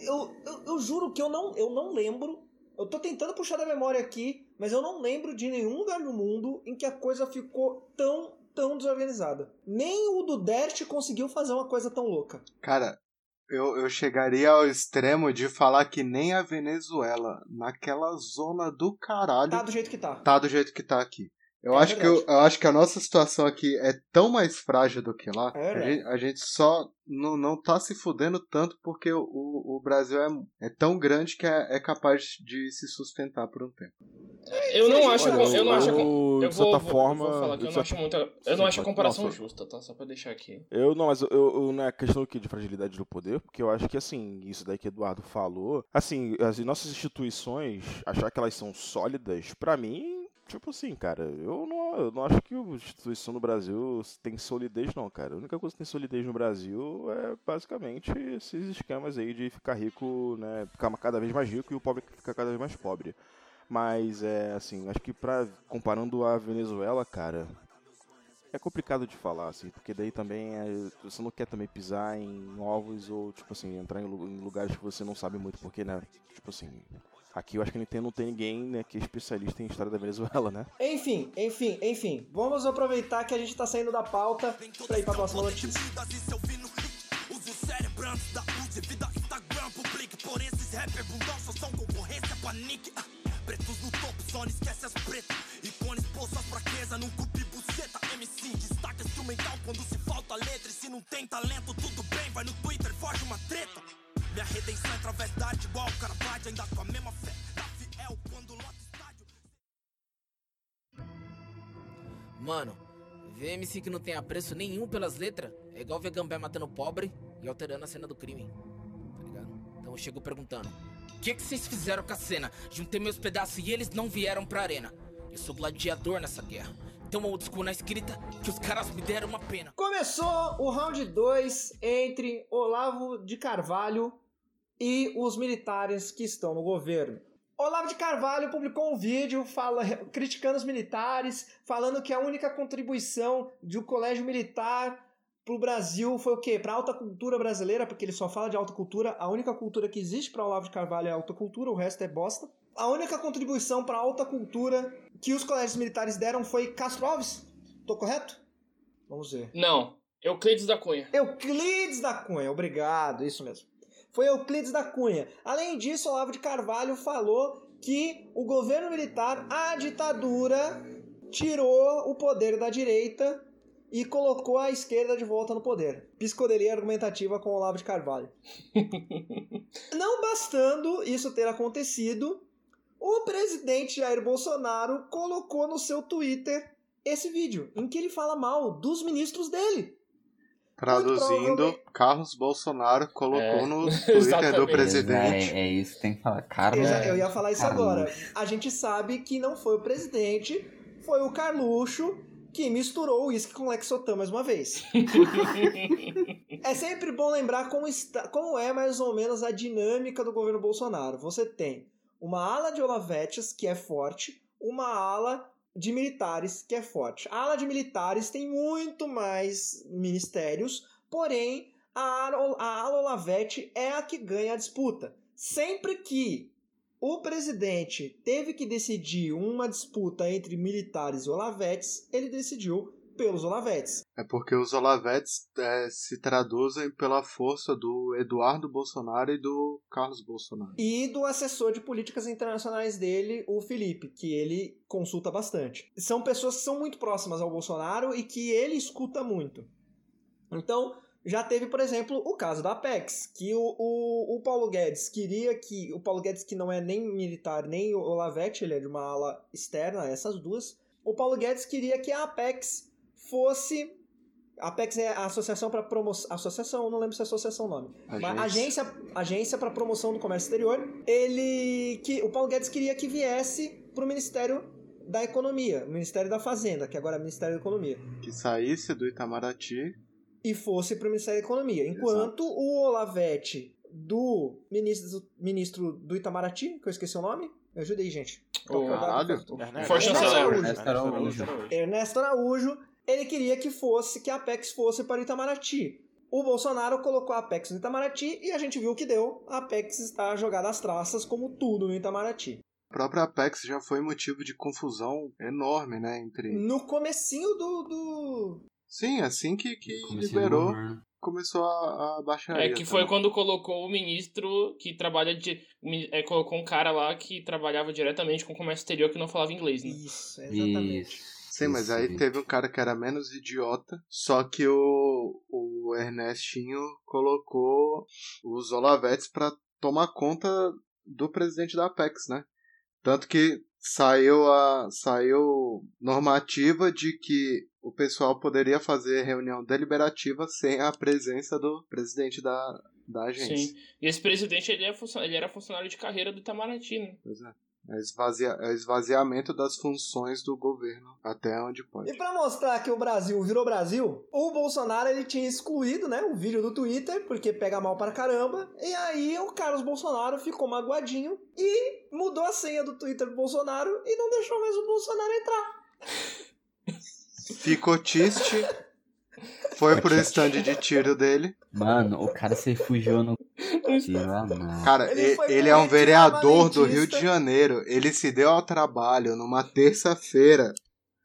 Eu, eu, eu juro que eu não, eu não lembro. Eu tô tentando puxar da memória aqui, mas eu não lembro de nenhum lugar no mundo em que a coisa ficou tão, tão desorganizada. Nem o do Dert conseguiu fazer uma coisa tão louca. Cara, eu, eu chegaria ao extremo de falar que nem a Venezuela, naquela zona do caralho. Tá do jeito que tá. Tá do jeito que tá aqui. Eu, é acho que eu, eu, acho que a nossa situação aqui é tão mais frágil do que lá. É a, gente, a, gente, só não, não tá se fudendo tanto porque o, o Brasil é, é tão grande que é, é capaz de se sustentar por um tempo. Eu não acho, Olha, eu não acho, eu, eu de certa vou, forma, vou falar que eu não acho muita, eu não acho a comparação nossa, justa, tá? Só para deixar aqui. Eu não, mas eu, eu não é questão aqui de fragilidade do poder, porque eu acho que assim, isso daí que Eduardo falou, assim, as nossas instituições, achar que elas são sólidas, para mim Tipo assim, cara, eu não, eu não acho que a instituição no Brasil tem solidez, não, cara. A única coisa que tem solidez no Brasil é basicamente esses esquemas aí de ficar rico, né? Ficar cada vez mais rico e o pobre ficar cada vez mais pobre. Mas é assim, acho que pra, comparando a Venezuela, cara, é complicado de falar, assim, porque daí também é, você não quer também pisar em ovos ou, tipo assim, entrar em lugares que você não sabe muito, porque, né, tipo assim, Aqui eu acho que não tem, não tem ninguém né, que é especialista em história da Venezuela, né? Enfim, enfim, enfim. Vamos aproveitar que a gente tá saindo da pauta pra ir pra próxima notícia. Pretos no topo, só não esquece as pretas. Icones, bolsas, fraqueza, num cupi buceta. MC, destaque instrumental quando se falta letra. E se não tem talento, tudo bem, vai no Twitter, foge uma treta. Minha redenção é através da arte, igual o cara ainda com a mesma fé. Tá fiel quando lota estádio. Mano, ver MC que não tem apreço nenhum pelas letras é igual ver Gambé matando pobre e alterando a cena do crime. Tá ligado? Então eu chego perguntando: que, que vocês fizeram com a cena? Juntei meus pedaços e eles não vieram pra arena. Eu sou gladiador nessa guerra. Então old school na escrita que os caras me deram uma pena. Começou o round 2 entre Olavo de Carvalho e os militares que estão no governo. Olavo de Carvalho publicou um vídeo fala, criticando os militares, falando que a única contribuição do colégio militar para o Brasil foi o quê? Para a alta cultura brasileira, porque ele só fala de alta cultura. A única cultura que existe para Olavo de Carvalho é alta cultura, o resto é bosta. A única contribuição para a alta cultura que os colégios militares deram foi Castro Alves. Tô correto? Vamos ver. Não, Euclides da Cunha. Euclides da Cunha, obrigado, isso mesmo foi Euclides da Cunha. Além disso, Olavo de Carvalho falou que o governo militar, a ditadura, tirou o poder da direita e colocou a esquerda de volta no poder. Piscoderia argumentativa com Olavo de Carvalho. Não bastando isso ter acontecido, o presidente Jair Bolsonaro colocou no seu Twitter esse vídeo em que ele fala mal dos ministros dele. Traduzindo, Carlos Bolsonaro colocou é, no Twitter do presidente. É, é, isso, tem que falar. Carlos. Eu ia falar isso Carlos. agora. A gente sabe que não foi o presidente, foi o Carluxo que misturou o uísque com Lexotan mais uma vez. é sempre bom lembrar como, está, como é mais ou menos a dinâmica do governo Bolsonaro. Você tem uma ala de Olavetes que é forte, uma ala de militares que é forte. A ala de militares tem muito mais ministérios, porém a ala, a ala Olavete é a que ganha a disputa. Sempre que o presidente teve que decidir uma disputa entre militares e Olavetes, ele decidiu pelos Olavetes. É porque os Olavetes é, se traduzem pela força do Eduardo Bolsonaro e do Carlos Bolsonaro. E do assessor de políticas internacionais dele, o Felipe, que ele consulta bastante. São pessoas que são muito próximas ao Bolsonaro e que ele escuta muito. Então, já teve, por exemplo, o caso da Apex, que o, o, o, Paulo Guedes queria que. O Paulo Guedes, que não é nem militar nem o Olavete, ele é de uma ala externa, essas duas. O Paulo Guedes queria que a Apex fosse a Apex é a associação para promoção. Associação, não lembro se é associação o nome. Agência. Agência, agência para promoção do comércio exterior. Ele. que O Paulo Guedes queria que viesse para o Ministério da Economia, Ministério da Fazenda, que agora é Ministério da Economia. Que saísse do Itamaraty. E fosse para o Ministério da Economia. Enquanto Exato. o Olavete, do ministro, ministro do Itamaraty, que eu esqueci o nome. Me ajuda aí, gente. O- Caralho. Ernesto Araújo. Ernesto Araújo, ele queria que fosse, que a Apex fosse para o Itamaraty. O Bolsonaro colocou a Apex no Itamaraty e a gente viu o que deu. A Apex está jogada às traças, como tudo no Itamaraty. A própria Apex já foi motivo de confusão enorme, né? Entre. No comecinho do... do... Sim, assim que, que liberou, começou a, a baixaria. É que foi também. quando colocou o ministro que trabalha de. É, colocou um cara lá que trabalhava diretamente com o comércio exterior que não falava inglês, né? Isso, exatamente. Isso. Sim, mas aí teve um cara que era menos idiota, só que o, o Ernestinho colocou os Olavetes pra tomar conta do presidente da Apex, né? Tanto que saiu a saiu normativa de que o pessoal poderia fazer reunião deliberativa sem a presença do presidente da, da agência. Sim. E esse presidente, ele, é ele era funcionário de carreira do Itamaraty, né? Pois é. É, esvazia- é esvaziamento das funções do governo até onde pode. E pra mostrar que o Brasil virou Brasil, o Bolsonaro ele tinha excluído, né, o vídeo do Twitter, porque pega mal para caramba. E aí o Carlos Bolsonaro ficou magoadinho e mudou a senha do Twitter do Bolsonaro e não deixou mais o Bolsonaro entrar. Ficou triste. Foi pro stand de tiro dele. Mano, o cara se refugiou no. Tiro, não. Cara, Ele ele é um vereador do. Rio de Janeiro. Ele se deu ao trabalho numa terça-feira.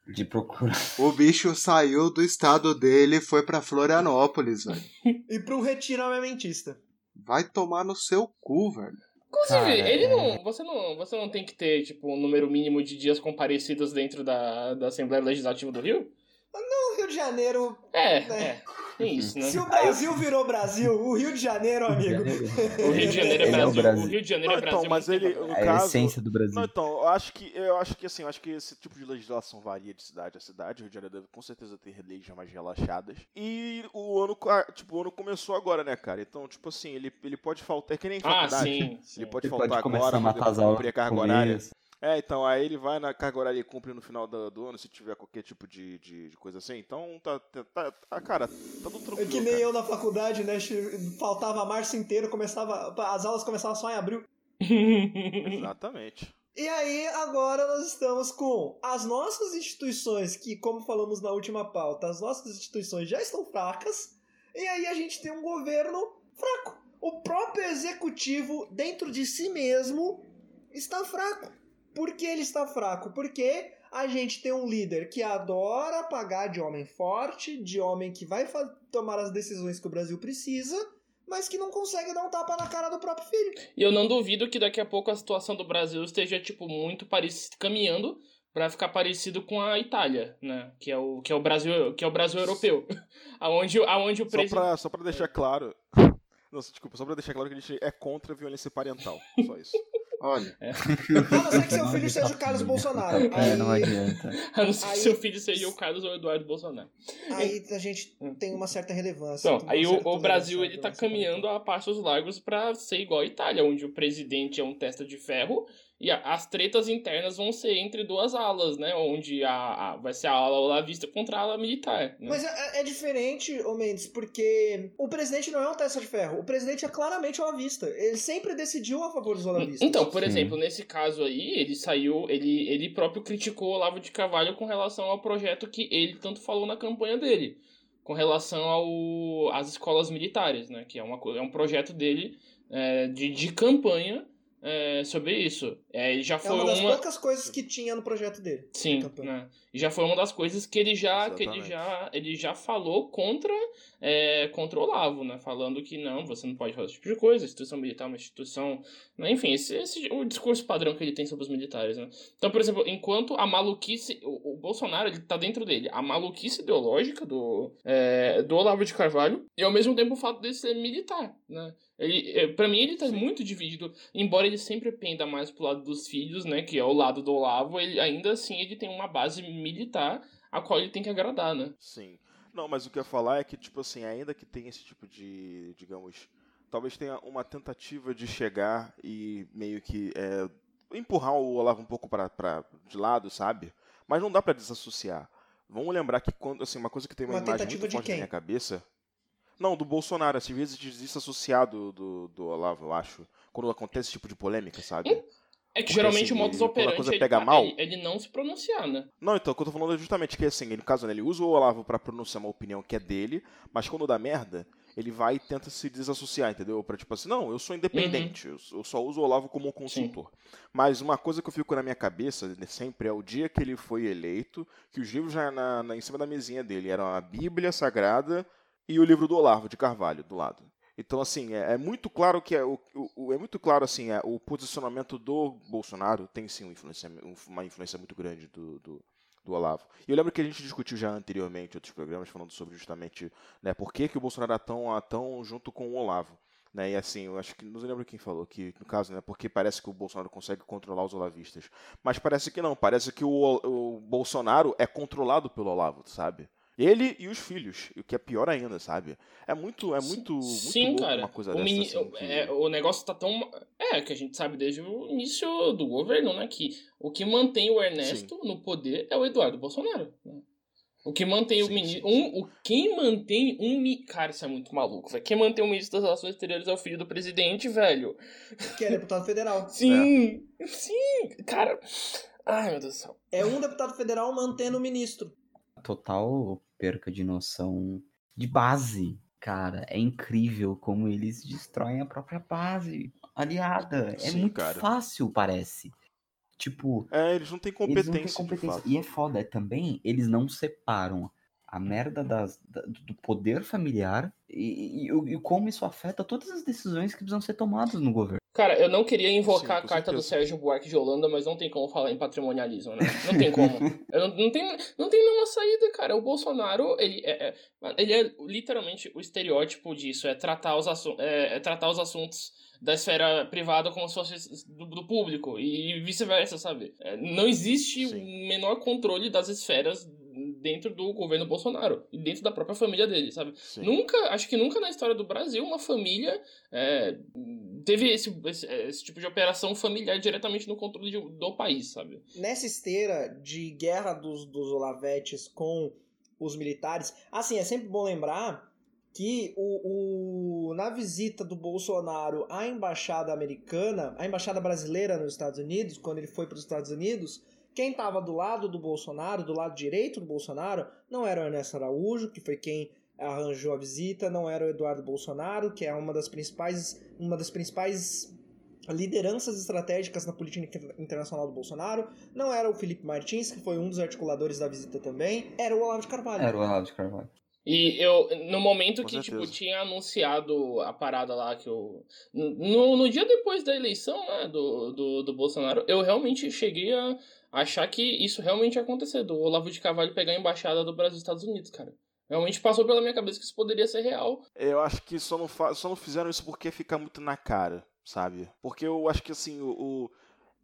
De procurar. O bicho saiu do estado dele e foi pra Florianópolis, velho. E pro retiro armamentista. Vai tomar no seu cu, velho. Inclusive, Cara, ele é- não. Você não. Você não tem que ter, tipo, um número mínimo de dias comparecidos dentro da, da Assembleia Legislativa do Rio? O Rio de Janeiro, É, É. é. Tem isso, né? se o Brasil virou Brasil, o Rio de Janeiro, amigo. O Rio de Janeiro é é o Brasil. O Rio de Janeiro Não, é Brasil. então, mas ele- no. É a caso- essência do Brasil. Não, então, eu acho que eu acho que assim, eu acho que esse tipo de legislação varia de cidade a cidade. O Rio de Janeiro deve com certeza ter leis já mais relaxadas. E o ano, ah, tipo, o ano começou agora, né, cara? Então, tipo assim, ele, ele pode faltar, é que nem Ah, faculdade. sim. sim. Ele pode Ele faltar pode começar agora, a matar as aulas. cumprir a carga no horária. É, então, aí ele vai na carga horária e cumpre no final do, do ano, se tiver qualquer tipo de, de, de coisa assim. Então, tá, tá, tá, tá, cara, tá tudo É tranquilo. que nem cara. eu na faculdade, né? Faltava março inteiro, começava. As aulas começavam só em abril. Exatamente. E aí, agora nós estamos com as nossas instituições, que, como falamos na última pauta, as nossas instituições já estão fracas, e aí a gente tem um governo fraco. O próprio executivo, dentro de si mesmo, está fraco. Por que ele está fraco? Porque a gente tem um líder que adora pagar de homem forte, de homem que vai tomar as decisões que o Brasil precisa, mas que não consegue dar um tapa na cara do próprio filho. E eu não duvido que daqui a pouco a situação do Brasil esteja, tipo, muito parecido, caminhando pra ficar parecido com a Itália, né? Que é o, que é o Brasil, que é o Brasil europeu. aonde, aonde o Só presidente... pra, só pra deixar claro. Não, desculpa, só pra deixar claro que a gente é contra a violência parental. Só isso. Olha, A não ser que seu filho seja o Carlos Bolsonaro. É, não Aí, adianta. A não ser que Aí- seu filho seja o Carlos ou o Eduardo Bolsonaro. aí a gente tem uma certa relevância. Então, aí o, o Brasil ele tá caminhando a passos largos pra ser igual a Itália, onde o presidente é um testa de ferro e a- as tretas internas vão ser entre duas alas, né? Onde a, a- vai ser a ala olavista contra a ala militar. Né? Mas é, é diferente, ô Mendes, porque o presidente não é um testa de ferro. O presidente é claramente olavista. Ele sempre decidiu a favor dos olavistas. Então, por Sim. exemplo, nesse caso aí, ele saiu, ele, ele próprio criticou o Olavo de Carvalho com relação ao projeto que ele tanto falou na campanha dele, com relação ao, às escolas militares, né? Que é, uma, é um projeto dele é, de, de campanha é, sobre isso. É, ele já é foi uma das uma. poucas coisas que tinha no projeto dele. Sim, né? E já foi uma das coisas que ele já, que ele já, ele já falou contra, é, contra o Olavo, né? Falando que não, você não pode fazer esse tipo de coisa, a instituição militar é uma instituição. né? Enfim, esse, esse o discurso padrão que ele tem sobre os militares, né? Então, por exemplo, enquanto a maluquice. O, o Bolsonaro, ele tá dentro dele. A maluquice ideológica do, é, do Olavo de Carvalho e ao mesmo tempo o fato dele ser militar, né? Ele, é, pra mim, ele tá muito dividido. Embora ele sempre penda mais pro lado dos filhos, né? Que é o lado do Olavo, ele, ainda assim ele tem uma base militar a qual ele tem que agradar, né? Sim. Não, mas o que eu ia falar é que, tipo assim, ainda que tenha esse tipo de, digamos, talvez tenha uma tentativa de chegar e meio que é, empurrar o Olavo um pouco pra, pra, de lado, sabe? Mas não dá pra desassociar. Vamos lembrar que quando, assim, uma coisa que tem uma, Uma imagem tentativa muito de forte quem? na minha cabeça. Não, do Bolsonaro, às vezes desassociado do, do Olavo, eu acho. Quando acontece esse tipo de polêmica, sabe? É É que Porque, geralmente assim, o modus ele- quando a operandi coisa ele, pega tá- mal- ele, ele não se pronunciar, né? Não, então, o que eu tô falando é justamente que, assim, ele, no caso, né, ele usa o Olavo pra pronunciar uma opinião que é dele, mas quando dá merda, ele vai e tenta se desassociar, entendeu? Pra tipo assim, não, eu sou independente, eu, eu só uso o Olavo como um consultor. Mas uma coisa que eu fico na minha cabeça né, sempre é o dia que ele foi eleito, que os livros já na, na- em cima da mesinha dele eram a Bíblia Sagrada e o livro do Olavo de Carvalho do lado. Então, assim, é, é muito claro que é, o, o- é muito claro assim, é, o posicionamento do Bolsonaro tem sim uma influência, uma influência muito grande do, do, do Olavo. E eu lembro que a gente discutiu já anteriormente outros programas falando sobre justamente né, por que, que o Bolsonaro é tão, é tão junto com o Olavo. Né, e assim, eu acho que não lembro quem falou que, no caso, né, porque parece que o Bolsonaro consegue controlar os olavistas. Mas parece que não, parece que o, o Bolsonaro é controlado pelo Olavo, sabe? Ele e os filhos, o que é pior ainda, sabe? É muito, é muito, muito Sim, louco cara. uma coisa o, dessa. mini- assim, que- é, o negócio tá tão. É, que a gente sabe desde o início do governo, né? Que o que mantém o Ernesto no poder é o Eduardo Bolsonaro. né? O que mantém o Sim, ministro. sim, Um, o, quem mantém um. mi- Cara, isso é muito maluco, velho. Quem mantém o ministro das Relações Exteriores é o filho do presidente, velho. Que é deputado federal. Sim! Sim! Cara. Ai, meu Deus do céu. É um deputado federal mantendo o ministro. Total perca de noção de base. Cara, é incrível como eles destroem a própria base aliada. É Sim, muito cara. fácil, parece. Tipo, É, eles não têm competência, não têm competência. E é foda, também eles não separam a merda das, da- do poder familiar e, e- e como isso afeta todas as decisões que precisam ser tomadas no governo. Cara, eu não queria invocar Sim, a carta do certeza. Sérgio Buarque de Holanda, mas não tem como falar em patrimonialismo, né? Não tem como. Não, não, tem, não tem nenhuma saída, cara. O Bolsonaro, ele é, é- ele é literalmente o estereótipo disso, é tratar os, assu é, é tratar os assuntos da esfera privada como se fosse do, do público e vice-versa, sabe? É, não existe o menor controle das esferas dentro do governo Bolsonaro e dentro da própria família dele, sabe? Sim. Nunca, acho que nunca na história do Brasil uma família é, teve esse, esse, esse tipo de operação familiar diretamente no controle de- do país, sabe? Nessa esteira de guerra dos, dos Olavetes com os militares, assim, é sempre bom lembrar que o, o- na visita do Bolsonaro à embaixada americana, à embaixada brasileira nos Estados Unidos, quando ele foi para os Estados Unidos, quem estava do lado do Bolsonaro, do lado direito do Bolsonaro, não era o Ernesto Araújo, que foi quem arranjou a visita, não era o Eduardo Bolsonaro, que é uma das principais, uma das principais lideranças estratégicas na política inter- internacional do Bolsonaro, não era o Felipe Martins, que foi um dos articuladores da visita também, era o Olavo de Carvalho. Era o Olavo de Carvalho. E eu, no momento Com que, tipo, certeza. tinha anunciado a parada lá que eu. No, no dia depois da eleição, né, do, do, do Bolsonaro, eu realmente cheguei a achar que isso realmente ia acontecer, do Olavo de Carvalho pegar a embaixada do Brasil nos Estados Unidos, cara. Realmente passou pela minha cabeça que isso poderia ser real. Eu acho que só não, só não fizeram isso porque fica muito na cara, sabe? Porque eu acho que assim, o. o-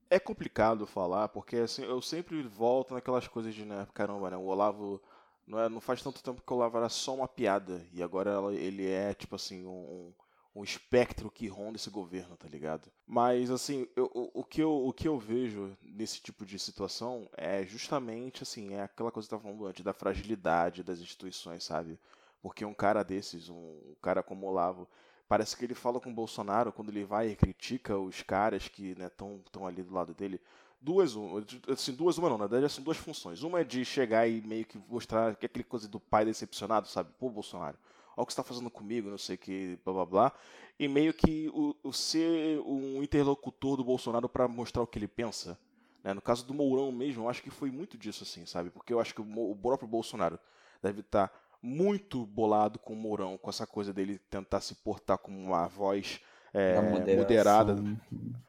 É complicado falar, porque assim, eu sempre volto naquelas coisas de, né, caramba, né? O Olavo. Não, é, não faz tanto tempo que o Olavo era só uma piada. E agora ela- ele é, tipo assim, um, um espectro que ronda esse governo, tá ligado? Mas, assim, eu- o, o, que eu, o que eu vejo nesse tipo de situação é justamente, assim, é aquela coisa que eu tava falando antes, da fragilidade das instituições, sabe? Porque um cara desses, um, um cara como o Olavo, parece que ele fala com o Bolsonaro quando ele vai e critica os caras que estão tão ali do lado dele. Duas, um, assim, duas, uma não, na verdade são duas funções. Uma é de chegar e meio que mostrar que é aquele coisa do pai decepcionado, sabe? Pô, Bolsonaro, olha o que você tá fazendo comigo, não sei o que, blá blá blá. E meio que o, o ser um interlocutor do Bolsonaro para mostrar o que ele pensa. né? No caso do Mourão mesmo, eu acho que foi muito disso, assim, sabe? Porque eu acho que o, o próprio Bolsonaro deve estar muito bolado com o Mourão, com essa coisa dele tentar se portar como uma voz é, Da moderada.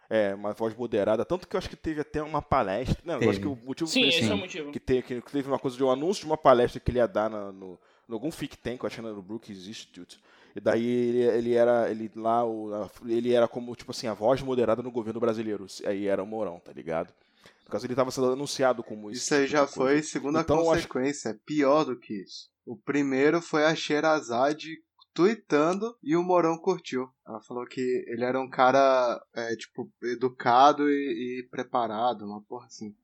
É, uma voz moderada. Tanto que eu acho que teve até uma palestra. Não, eu acho que Teve. o motivo Sim, foi esse assim, é o motivo. que, te- que teve uma coisa de um anúncio de uma palestra que ele ia dar na- no, no algum think tank, eu acho que era no Brookings Institute. E daí ele, ele era ele lá o, ele era como tipo assim a voz moderada no governo brasileiro. Aí era o Mourão, tá ligado? No caso ele estava sendo anunciado como isso. Isso aí já tipo coisa. foi segunda Então, acho- consequência. É pior do que isso. O primeiro foi a Sherazade tweetando e o Morão curtiu. Ela falou que ele era um cara, é, tipo, educado e, e preparado, uma porra assim.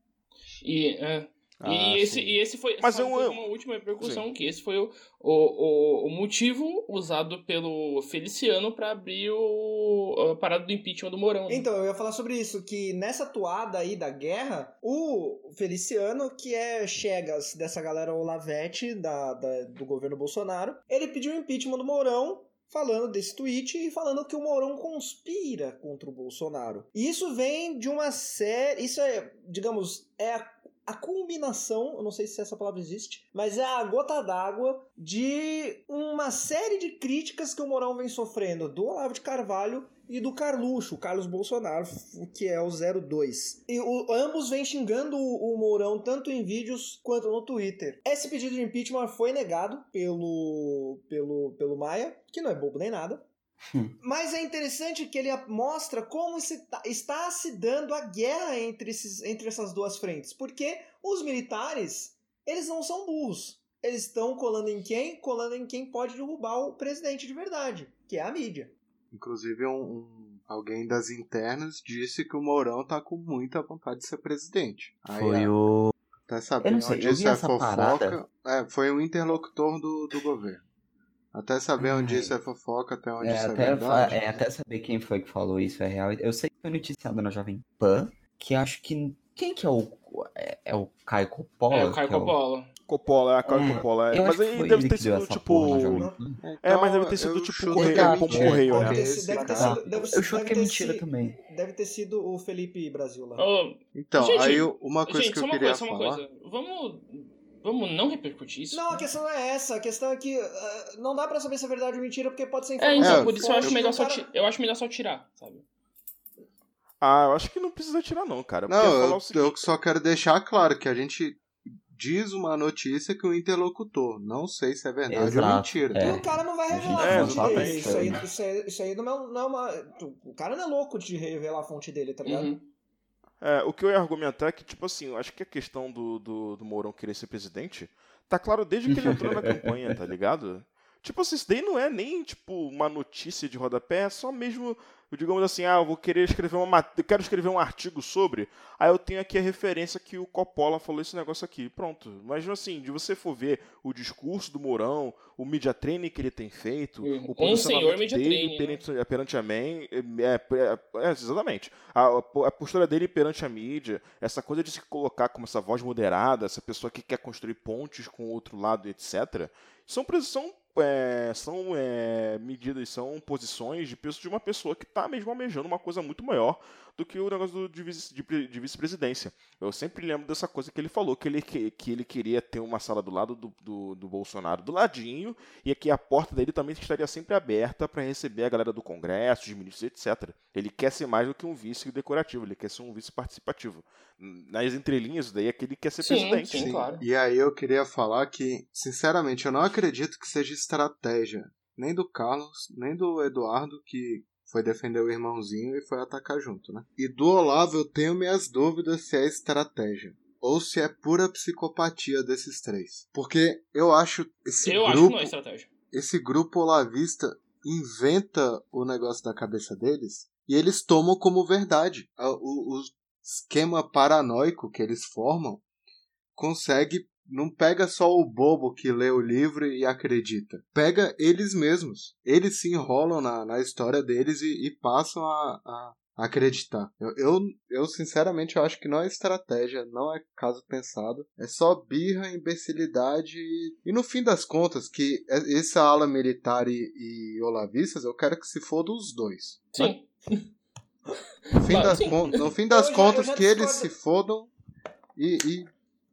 E, é, Ah, e, esse, sim. e esse foi Mas eu- teve uma última repercussão, que esse foi o, o, o, motivo usado pelo Feliciano pra abrir o, a parada do impeachment do Mourão. né? Então, eu ia falar sobre isso, que nessa toada aí da guerra, o Feliciano, que é Chegas dessa galera Olavete da, da- do governo Bolsonaro, ele pediu o impeachment do Mourão, falando desse tweet e falando que o Mourão conspira contra o Bolsonaro. E isso vem de uma série. Isso é, digamos, é a, a culminação, eu não sei se essa palavra existe, mas é a gota d'água de uma série de críticas que o Mourão vem sofrendo do Olavo de Carvalho e do Carluxo, o Carlos Bolsonaro, que é o 02. E o- ambos vêm xingando o, o Mourão tanto em vídeos quanto no Twitter. Esse pedido de impeachment foi negado pelo, pelo, pelo Maia, que não é bobo nem nada. Mas é interessante que ele mostra como se tá- está se dando a guerra entre, esses, entre essas duas frentes. Porque os militares, eles não são burros. Eles estão colando em quem? Colando em quem pode derrubar o presidente de verdade, que é a mídia. Inclusive, um, um- alguém das internas disse que o Mourão tá com muita vontade de ser presidente. Aí, Foi a- o. Até saber Eu não sei, eu vi essa fofoca. parada. É, foi um interlocutor do, do governo. Até saber onde Ai. isso é fofoca, até onde É isso é até, verdade. é, até saber quem foi que falou isso é real. Eu sei que foi noticiado na Jovem Pan, que acho que. Quem que é o. É, é o Caio Coppola? É, o Caio é Coppola. Coppola, é a Caio É, Coppola. é. Mas aí deve ter sido tipo. Pan. É, mas deve ter Então, sido eu tipo chuto correio, é pombo correio, Deve né? ter, Esse sido- deve ter cara- sido. Deve, Eu chuto que é mentira sido- também. Deve ter sido o Felipe Brasil lá. Ô, Então, Gente, aí uma coisa gente, que eu queria coisa, falar. Vamos, vamos não repercutir isso? Não, a questão não é essa. A questão é que ah, não dá pra saber se é verdade ou mentira, porque pode ser É, informação. então, É, por isso eu acho, melhor só ti- eu acho melhor só tirar, sabe? Ah, eu acho que não precisa tirar, não, cara. Porque Não, falar eu, eu só quero deixar claro que a gente diz uma notícia que o interlocutor. Não sei se é verdade ou Exato, mentira. é. E o cara não vai revelar É, a fonte exatamente. dele. Isso aí, isso aí, isso aí não, é, não é uma. O cara não é louco de revelar a fonte dele, tá ligado? Uhum. É, o que eu ia argumentar é que, tipo assim, eu acho que a questão do, do, do Mourão querer ser presidente tá claro desde que ele entrou na campanha, tá ligado? Tipo assim, isso daí não é nem, tipo, uma notícia de rodapé, é só mesmo, digamos assim, ah, eu vou querer escrever uma eu quero escrever um artigo sobre, aí eu tenho aqui a referência que o Coppola falou esse negócio aqui, pronto. Mas, assim, de você for ver o discurso do Mourão, o media training que ele tem feito, Hum, o posicionamento media dele training, né? perante, perante a mãe, é, é, é, exatamente. A, a postura dele perante a mídia, essa coisa de se colocar como essa voz moderada, essa pessoa que quer construir pontes com o outro lado, etc. São, são, é, são é, medidas, são posições de, peso- de uma pessoa que está mesmo almejando uma coisa muito maior do que o negócio do, de, vice- de de vice-presidência. Eu sempre lembro dessa coisa que ele falou, que ele, que, que ele queria ter uma sala do lado do, do, do Bolsonaro, do ladinho, e que a porta dele também estaria sempre aberta para receber a galera do Congresso, os ministros, etc. Ele quer ser mais do que um vice decorativo, ele quer ser um vice participativo. Nas entrelinhas, isso daí é que ele quer ser Sim, presidente. sim. claro. E aí eu queria falar que, sinceramente, eu não acredito que seja estratégia nem do Carlos, nem do Eduardo, que foi defender o irmãozinho e foi atacar junto, né? E do Olavo eu tenho minhas dúvidas se é estratégia. Ou se é pura psicopatia desses três. Porque eu acho esse eu acho que grupo. não é estratégia. esse grupo olavista inventa o negócio da cabeça deles e eles tomam como verdade. O, o esquema paranoico que eles formam consegue. Não pega só o bobo que lê o livro e acredita. Pega eles mesmos. Eles se enrolam na, na história deles e, e passam a, a acreditar. Eu, eu, eu, sinceramente, eu acho que não é estratégia, não é caso pensado. É só birra, imbecilidade e, e no fim das contas, que essa ala militar e, e olavistas, eu quero que se foda os dois. Sim. No fim Claro, das, sim. no fim das Eu já- contas, eu já que eles discordo. se fodam e, e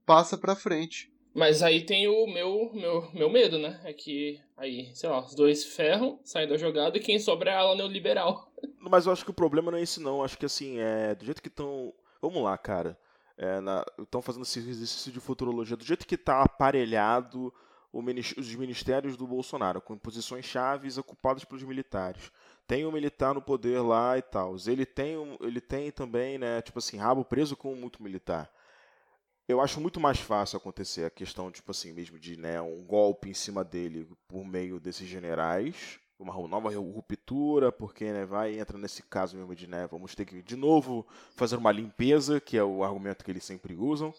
passa pra frente. Mas aí tem o meu, meu, meu medo, né? É que aí, sei lá, os dois ferram, saem da jogada e quem sobra é a ala neoliberal. Mas eu acho que o problema não é esse, não. Eu acho que assim, é do jeito que estão. Vamos lá, cara. Estão fazendo esse exercício de futurologia. Do jeito que tá aparelhado o minis- os ministérios do Bolsonaro, com posições chaves ocupadas pelos militares. Tem um militar no poder lá e tal. Ele tem, um- ele tem também, né, tipo assim, rabo preso com muito militar. Eu acho muito mais fácil acontecer a questão, tipo assim, mesmo de né, um golpe em cima dele por meio desses generais, uma nova ruptura, porque né, vai entra nesse caso mesmo de né, vamos ter que de novo fazer uma limpeza, que é o argumento que eles sempre usam.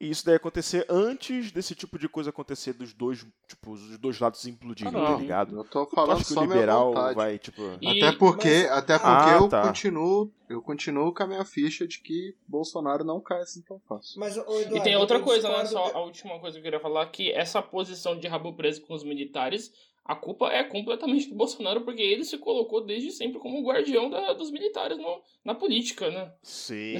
E isso daí acontecer antes desse tipo de coisa acontecer dos dois, tipo, os dois lados implodirem, Ah, tá ligado? Eu tô falando acha que só o liberal vai, tipo. E- Até porque, mas- até porque Ah, eu tá. continuo, eu continuo com a minha ficha de que Bolsonaro não cai assim tão fácil. Mas, Eduardo, E tem outra coisa, né? Só a última coisa que eu queria falar, que essa posição de rabo preso com os militares, a culpa é completamente do Bolsonaro, porque ele se colocou desde sempre como o guardião da- dos militares no- na política, né? Sim,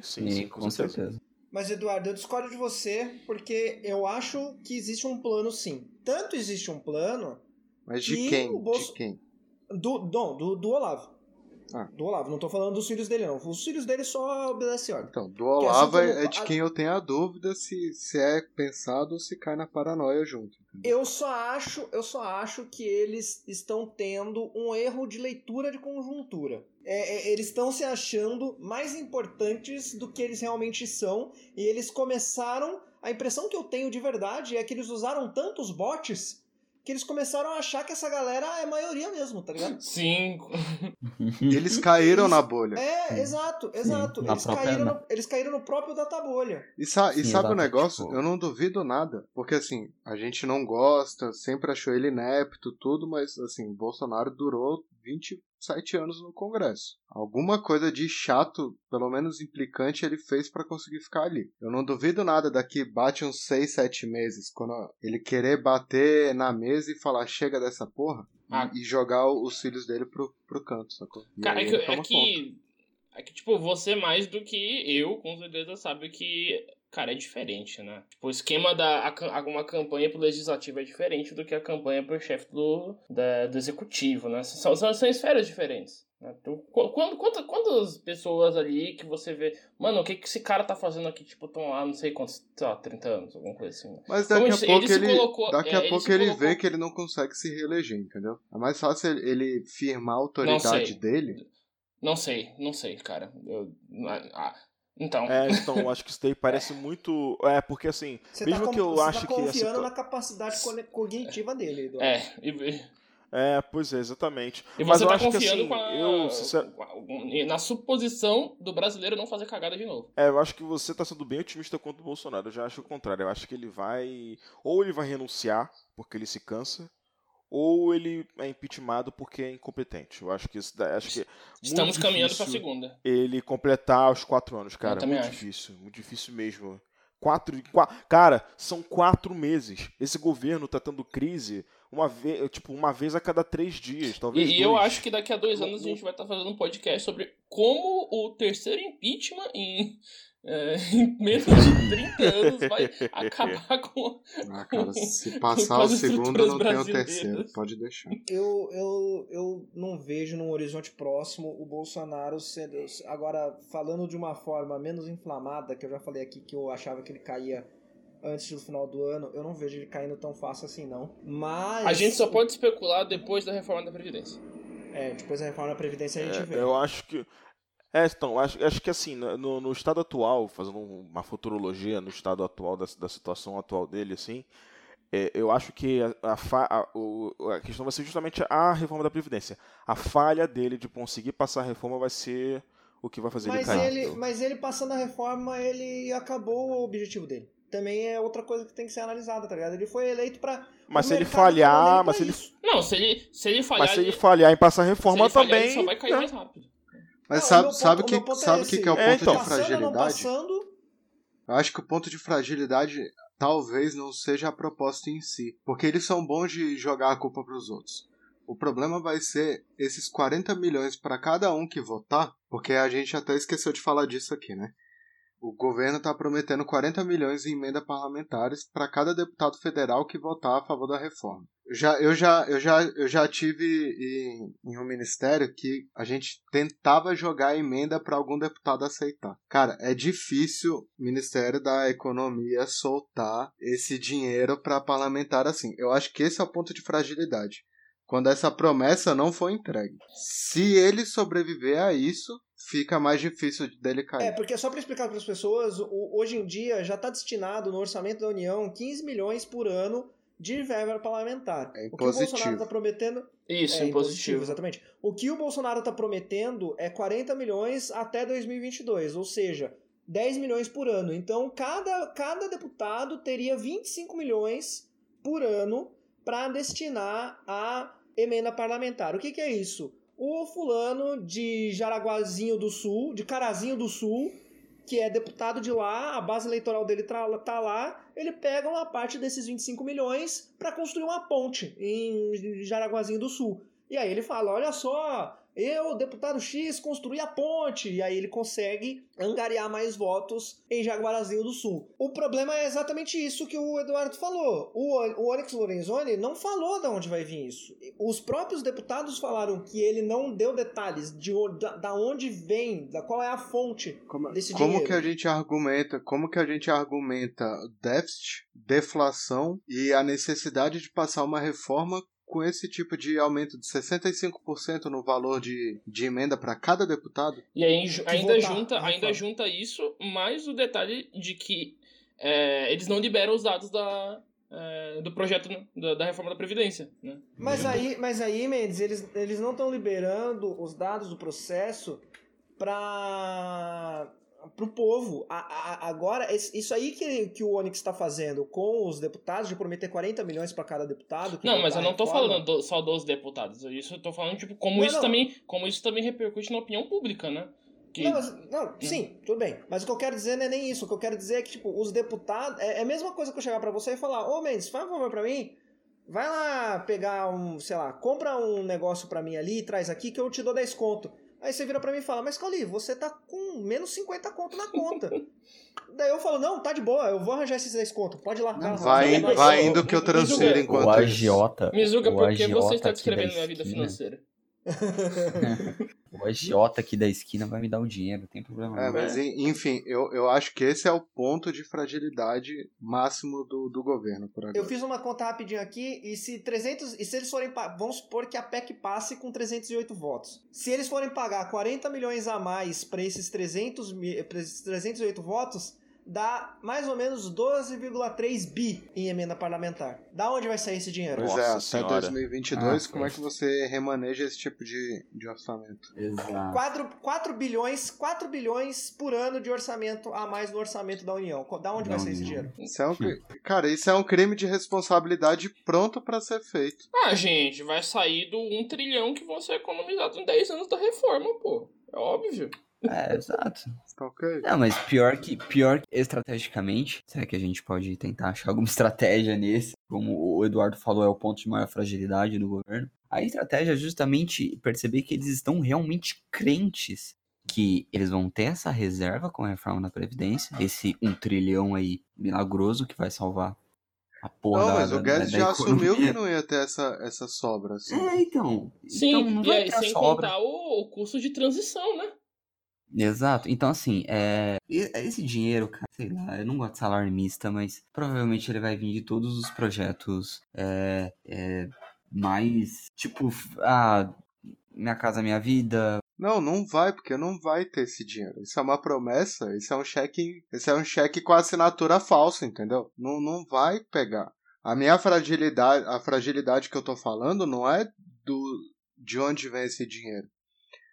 sim, Sim, sim, com certeza. Mas, Eduardo, eu discordo de você porque eu acho que existe um plano sim. Tanto existe um plano Mas de E quem? Bolso- De quem? do, não, do, do Olavo. Ah. Do Olavo. Não tô falando dos filhos dele, não. Os filhos dele só obedecem ordem. Então, do assim Olavo como- é de quem eu tenho a dúvida se, se é pensado ou se cai na paranoia junto. Eu só acho, eu só acho que eles estão tendo um erro de leitura de conjuntura. É, é, eles estão se achando mais importantes do que eles realmente são e eles começaram. A impressão que eu tenho de verdade é que eles usaram tantos bots que eles começaram a achar que essa galera é maioria mesmo, tá ligado? Sim. Eles caíram na bolha. É, Sim. exato, Sim, exato. Eles caíram, no, eles caíram no próprio data bolha. E, sa- e Sim, sabe o exato, negócio? tipo- Eu não duvido nada. Porque assim, a gente não gosta, sempre achou ele inepto, tudo, mas assim, Bolsonaro durou 27 anos no Congresso. Alguma coisa de chato, pelo menos implicante, ele fez pra conseguir ficar ali. Eu não duvido nada daqui bate uns 6, 7 meses, quando ele querer bater na mesa e falar chega dessa porra. e- Ah. E, jogar os filhos dele pro, pro canto, sacou? E Cara, aí é que, é que. É que, tipo, você mais do que eu, com certeza, sabe que. Cara, é diferente, né? Tipo, o esquema da. A, cam- uma campanha pro legislativo é diferente do que a campanha pro chefe do, da- do executivo, né? São, são, são esferas diferentes. Né? Então, qu- quando, quantas, quantas pessoas ali que você vê. Mano, o que, que esse cara tá fazendo aqui? Tipo, estão lá, não sei quantos, sei lá, 30 anos, alguma coisa assim. né? Mas daqui a ele- pouco ele ele, colocou- daqui é, a ele pouco se ele colocou- vê que ele não consegue se reeleger, entendeu? É mais fácil ele, ele firmar a autoridade dele. Não sei, não sei, cara. Eu, ah, então. É, então, eu acho que isso daí parece muito. É, porque assim, Você mesmo tá, que eu você ache tá que. a confiando situa- na capacidade cognitiva dele, Eduardo. É, e, É, pois é, exatamente. e Mas você eu tá acho que, confiando assim, com a, eu, sincer- com a- na suposição do brasileiro não fazer cagada de novo. É, eu acho que você tá sendo bem otimista contra o Bolsonaro. Eu já acho o contrário. Eu acho que ele vai. Ou ele vai renunciar porque ele se cansa, ou ele é impeachmentado porque é incompetente. Eu acho que isso acho que Estamos caminhando pra difícil segunda. Ele completar os quatro anos, cara. Muito acho. difícil, muito difícil mesmo. Quatro, qua- cara, são quatro meses. Esse governo tá tendo crise uma vez, tipo, uma vez a cada três dias, talvez. E, e eu dois. acho que daqui a dois anos a gente vai estar fazendo um podcast sobre como o terceiro impeachment em, é, em menos de 30 anos vai acabar com. Ah, cara, se passar o segundo, não tem o terceiro. Pode deixar. Eu, eu, eu não vejo num horizonte próximo o Bolsonaro sendo. Agora, falando de uma forma menos inflamada, que eu já falei aqui que eu achava que ele caía antes do final do ano, eu não vejo ele caindo tão fácil assim, não. Mas. A gente só pode especular depois da reforma da Previdência. É, depois da reforma da Previdência a gente É, vê. eu acho que. É, então, acho, acho que assim, no, no estado atual, fazendo uma futurologia no estado atual, da, da situação atual dele, assim, é, eu acho que a, a, a- o- a questão vai ser justamente a reforma da Previdência. A falha dele de conseguir passar a reforma vai ser o que vai fazer Mas ele cair. ele, mas ele passando a reforma, ele acabou o objetivo dele. Também é outra coisa que tem que ser analisada, tá ligado? Ele foi eleito pra. Mas se ele falhar, mas se ele, isso. Não, se ele, se ele falhar. mas se ele ele- falhar em passar a se reforma ele falhar, também. ele só vai cair né? mais rápido. Mas Não, sabe, sabe, ponto- que, ponto sabe é que, que é o É, ponto então. de fragilidade? passando, Eu acho que o ponto de fragilidade talvez não seja a proposta em si. Porque eles são bons de jogar a culpa pros outros. O problema vai ser esses 40 milhões para cada um que votar, porque a gente até esqueceu de falar disso aqui, né? O governo está prometendo 40 milhões em emenda parlamentares para cada deputado federal que votar a favor da reforma. Já, eu já, eu já, eu já tive em, em um ministério que a gente tentava jogar emenda para algum deputado aceitar. Cara, é difícil o Ministério da Economia soltar esse dinheiro para parlamentar assim. Eu acho que esse é o ponto de fragilidade. Quando essa promessa não foi entregue. Se ele sobreviver a isso, fica mais difícil dele cair. É, porque só para explicar para as pessoas, o- hoje em dia já está destinado no orçamento da União 15 milhões por ano de verba parlamentar. É o que o Bolsonaro está prometendo Isso, é impositivo. exatamente. O que o Bolsonaro está prometendo é 40 milhões até 2022, ou seja, 10 milhões por ano. Então, cada, cada deputado teria 25 milhões por ano para destinar à emenda parlamentar. O que, que é isso? O fulano de Jaraguazinho do Sul, de Carazinho do Sul, que é deputado de lá, a base eleitoral dele tá, lá, ele pega uma parte desses 25 milhões para construir uma ponte em Jaraguazinho do Sul. E aí ele fala: olha só, eu, deputado X, construí a ponte. E aí ele consegue angariar mais votos em Jaguarazinho do Sul. O problema é exatamente isso que o Eduardo falou. O, o Onyx Lorenzoni não falou de onde vai vir isso. Os próprios deputados falaram que ele não deu detalhes de da, da onde vem, da qual é a fonte Como, desse como dinheiro. que a gente argumenta, como que a gente argumenta déficit, deflação e a necessidade de passar uma reforma com esse tipo de aumento de 65% no valor de, de emenda para cada deputado? E aí ainda votar, junta, a ainda junta isso, mais o detalhe de que é, eles não liberam os dados da, é, do projeto né, da, da reforma da Previdência. Né? Mas aí, mas aí, Mendes, eles, eles não estão liberando os dados do processo para o povo. A- a- agora, isso aí que, que o Onyx está fazendo com os deputados, de prometer 40 milhões para cada deputado. Não, mas eu não tô reforma, falando do- só dos deputados. Isso eu tô falando, tipo, como Não, isso não. também. Como isso também repercute na opinião pública, né? Que- Não, mas, não, sim, tudo bem. Mas o que eu quero dizer não é nem isso. O que eu quero dizer é que, tipo, os deputados. É, é a mesma coisa que eu chegar pra você e falar: Ô Mendes, faz um favor pra mim. Vai lá pegar um, sei lá, compra um negócio pra mim ali e traz aqui que eu te dou 10 conto. Aí você vira pra mim e fala: Mas Cali, você tá com menos 50 conto na conta. Daí eu falo: Não, tá de boa, eu vou arranjar esses 10 conto. Pode ir lá. Vai, vai, vai o- indo que eu transfiro enquanto O agiota. Mizuga, por que agiota você está descrevendo minha vida esquina- financeira? O agiota aqui da esquina vai me dar o dinheiro, não tem problema É, mas en- enfim, eu, eu acho que esse é o ponto de fragilidade máximo do, do governo por agora. Eu fiz uma conta rapidinho aqui e se 300 e se eles forem vamos supor que a PEC passe com 308 votos. Se eles forem pagar 40 milhões a mais para esses 300 mi- pra esses 308 votos, dá mais ou menos 12,3 bi em emenda parlamentar. Da onde vai sair esse dinheiro? Pois Nossa é, até senhora. 2022, Ah, como é que você remaneja esse tipo de, de orçamento? Exato. 4, 4 bilhões, 4 bilhões por ano de orçamento a mais no orçamento da União. Da onde Da vai sair esse dinheiro? Isso é um, cara, isso é um crime de responsabilidade pronto pra ser feito. Ah, gente, vai sair do 1 trilhão que vão ser economizados em 10 anos da reforma, pô. É óbvio. É, exato. Tá ok? Não, mas pior que, pior que estrategicamente, será que a gente pode tentar achar alguma estratégia nesse? Como o Eduardo falou, é o ponto de maior fragilidade do governo. A estratégia é justamente perceber que eles estão realmente crentes que eles vão ter essa reserva com a reforma da Previdência, esse um trilhão aí milagroso que vai salvar a porra Não, da, mas o Guedes já assumiu que não ia ter essa, essa sobra. Assim. É, então. Sim, então não e vai aí, ter a sem sobra. contar o, o custo de transição, né? Exato. Então, assim, é... e- esse dinheiro, cara, sei lá, eu não gosto de salário mista, mas provavelmente ele vai vir de todos os projetos é, é, mais, tipo, ah, Minha Casa Minha Vida. Não, não vai, porque não vai ter esse dinheiro. Isso é uma promessa, isso é um cheque, isso é um cheque com assinatura falsa, entendeu? Não, não vai pegar. A minha fragilidade, a fragilidade que eu tô falando não é do de onde vem esse dinheiro.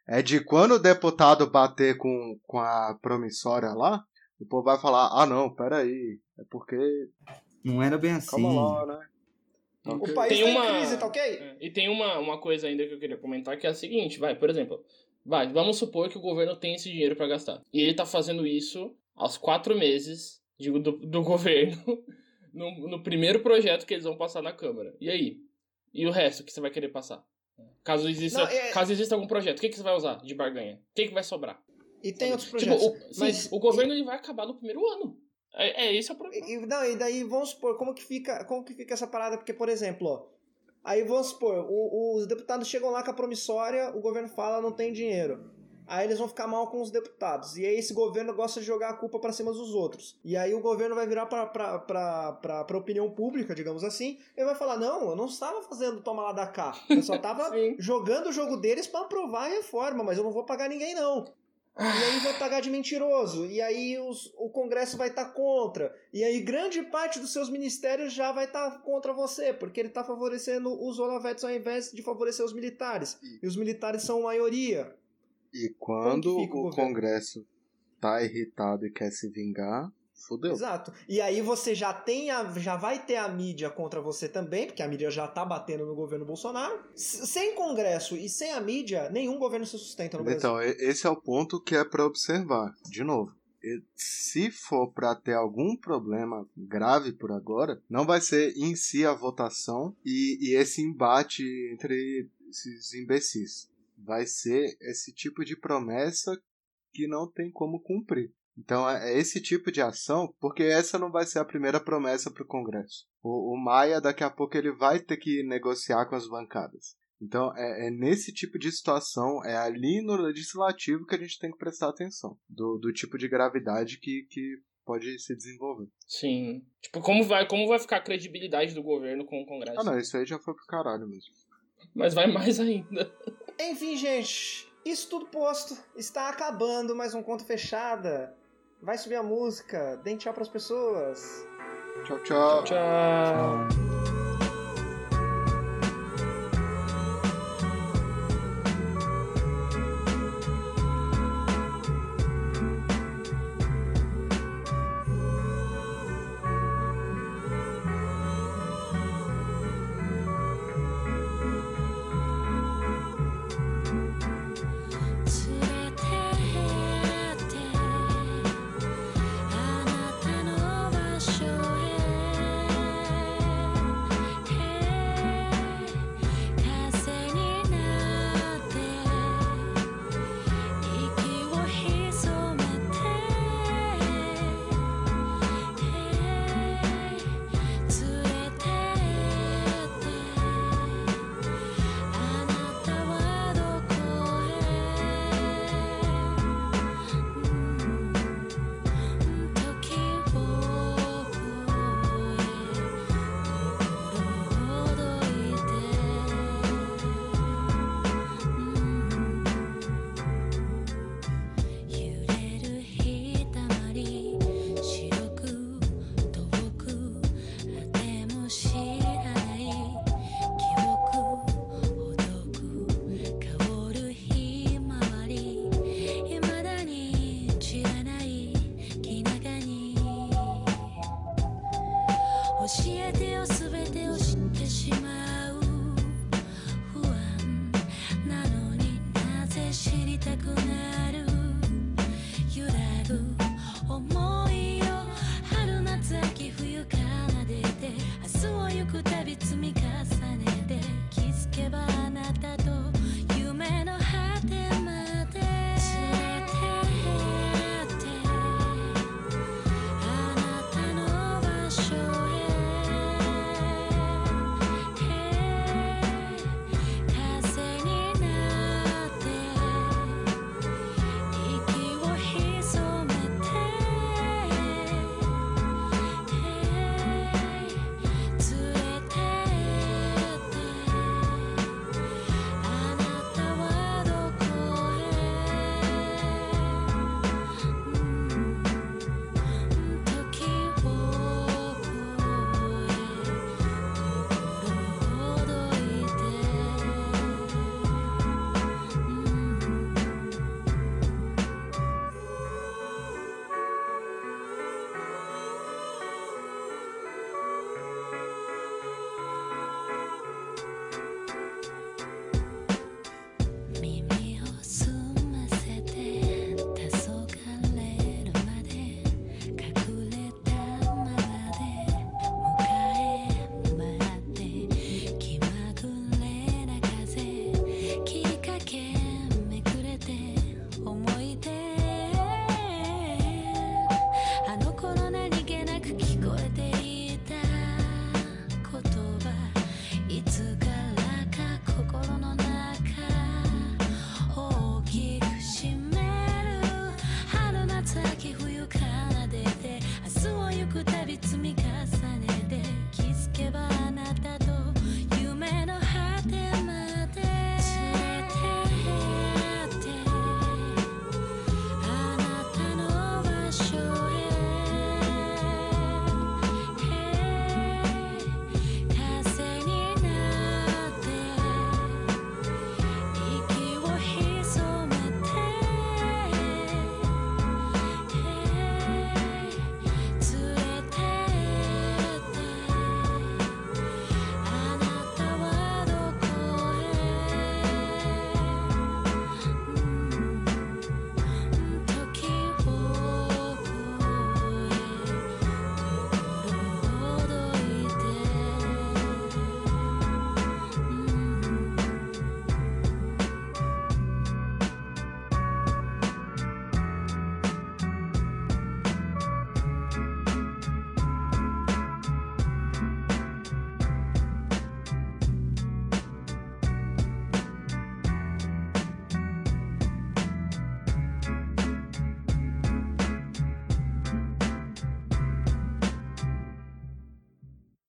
É de quando o deputado bater com, com a promissória lá, o povo vai falar: "Ah, não, peraí, é porque Não era bem assim. calma lá, né?" O país Tem tá uma- em crise, tá ok? É, E tem uma, uma coisa ainda que eu queria comentar, que é a seguinte, vai, por exemplo, vai, vamos supor que o governo tem esse dinheiro pra gastar. E ele tá fazendo isso aos quatro meses digo, do, do governo no, no primeiro projeto que eles vão passar na Câmara. E aí? E o resto que você vai querer passar? Caso exista, Não, é- caso exista algum projeto, o que, que você vai usar de barganha? O que, que vai sobrar? E tem outros Tipo, projetos. o, sim, mas o governo ele vai acabar no primeiro ano. É, é esse é o problema. E, e- não, e daí vamos supor, como que fica, como que fica essa parada? Porque, por exemplo, ó, aí vamos supor, o- os deputados chegam lá com a promissória, o governo fala não tem dinheiro. Aí eles vão ficar mal com os deputados. E aí esse governo gosta de jogar a culpa pra cima dos outros. E aí o governo vai virar pra, pra, pra, pra, pra opinião pública, digamos assim, e vai falar: não, eu não estava fazendo toma lá da cá. Eu só tava Sim. jogando o jogo deles pra aprovar a reforma, mas eu não vou pagar ninguém, não. E aí vai pagar de mentiroso. E aí os- o Congresso vai estar contra. E aí grande parte dos seus ministérios já vai estar contra você, porque ele está favorecendo os olavetes ao invés de favorecer os militares. E os militares são maioria. E quando o o? Congresso tá irritado e quer se vingar, fudeu. Exato. E aí você já tem a, já vai ter a mídia contra você também, porque a mídia já tá batendo no governo Bolsonaro. S- Sem Congresso e sem a mídia, nenhum governo se sustenta no Brasil. Então, esse é o ponto que é pra observar. De novo, se for pra ter algum problema grave por agora, não vai ser em si a votação e, e esse embate entre esses imbecis. Vai ser esse tipo de promessa que não tem como cumprir. Então é é esse tipo de ação, porque essa não vai ser a primeira promessa para o Congresso. O, o Maia, daqui a pouco, ele vai ter que negociar com as bancadas. Então é, é nesse tipo de situação, é ali no legislativo que a gente tem que prestar atenção. Do, do tipo de gravidade que, que pode se desenvolver. Sim. Tipo, como vai, como vai ficar a credibilidade do governo com o Congresso? Ah não, isso aí já foi pro caralho mesmo. Mas vai mais ainda. Enfim, gente, isso tudo posto. Está acabando mais um conto fechada. Vai subir a música, deem tchau pras pessoas. Tchau, tchau. Tchau.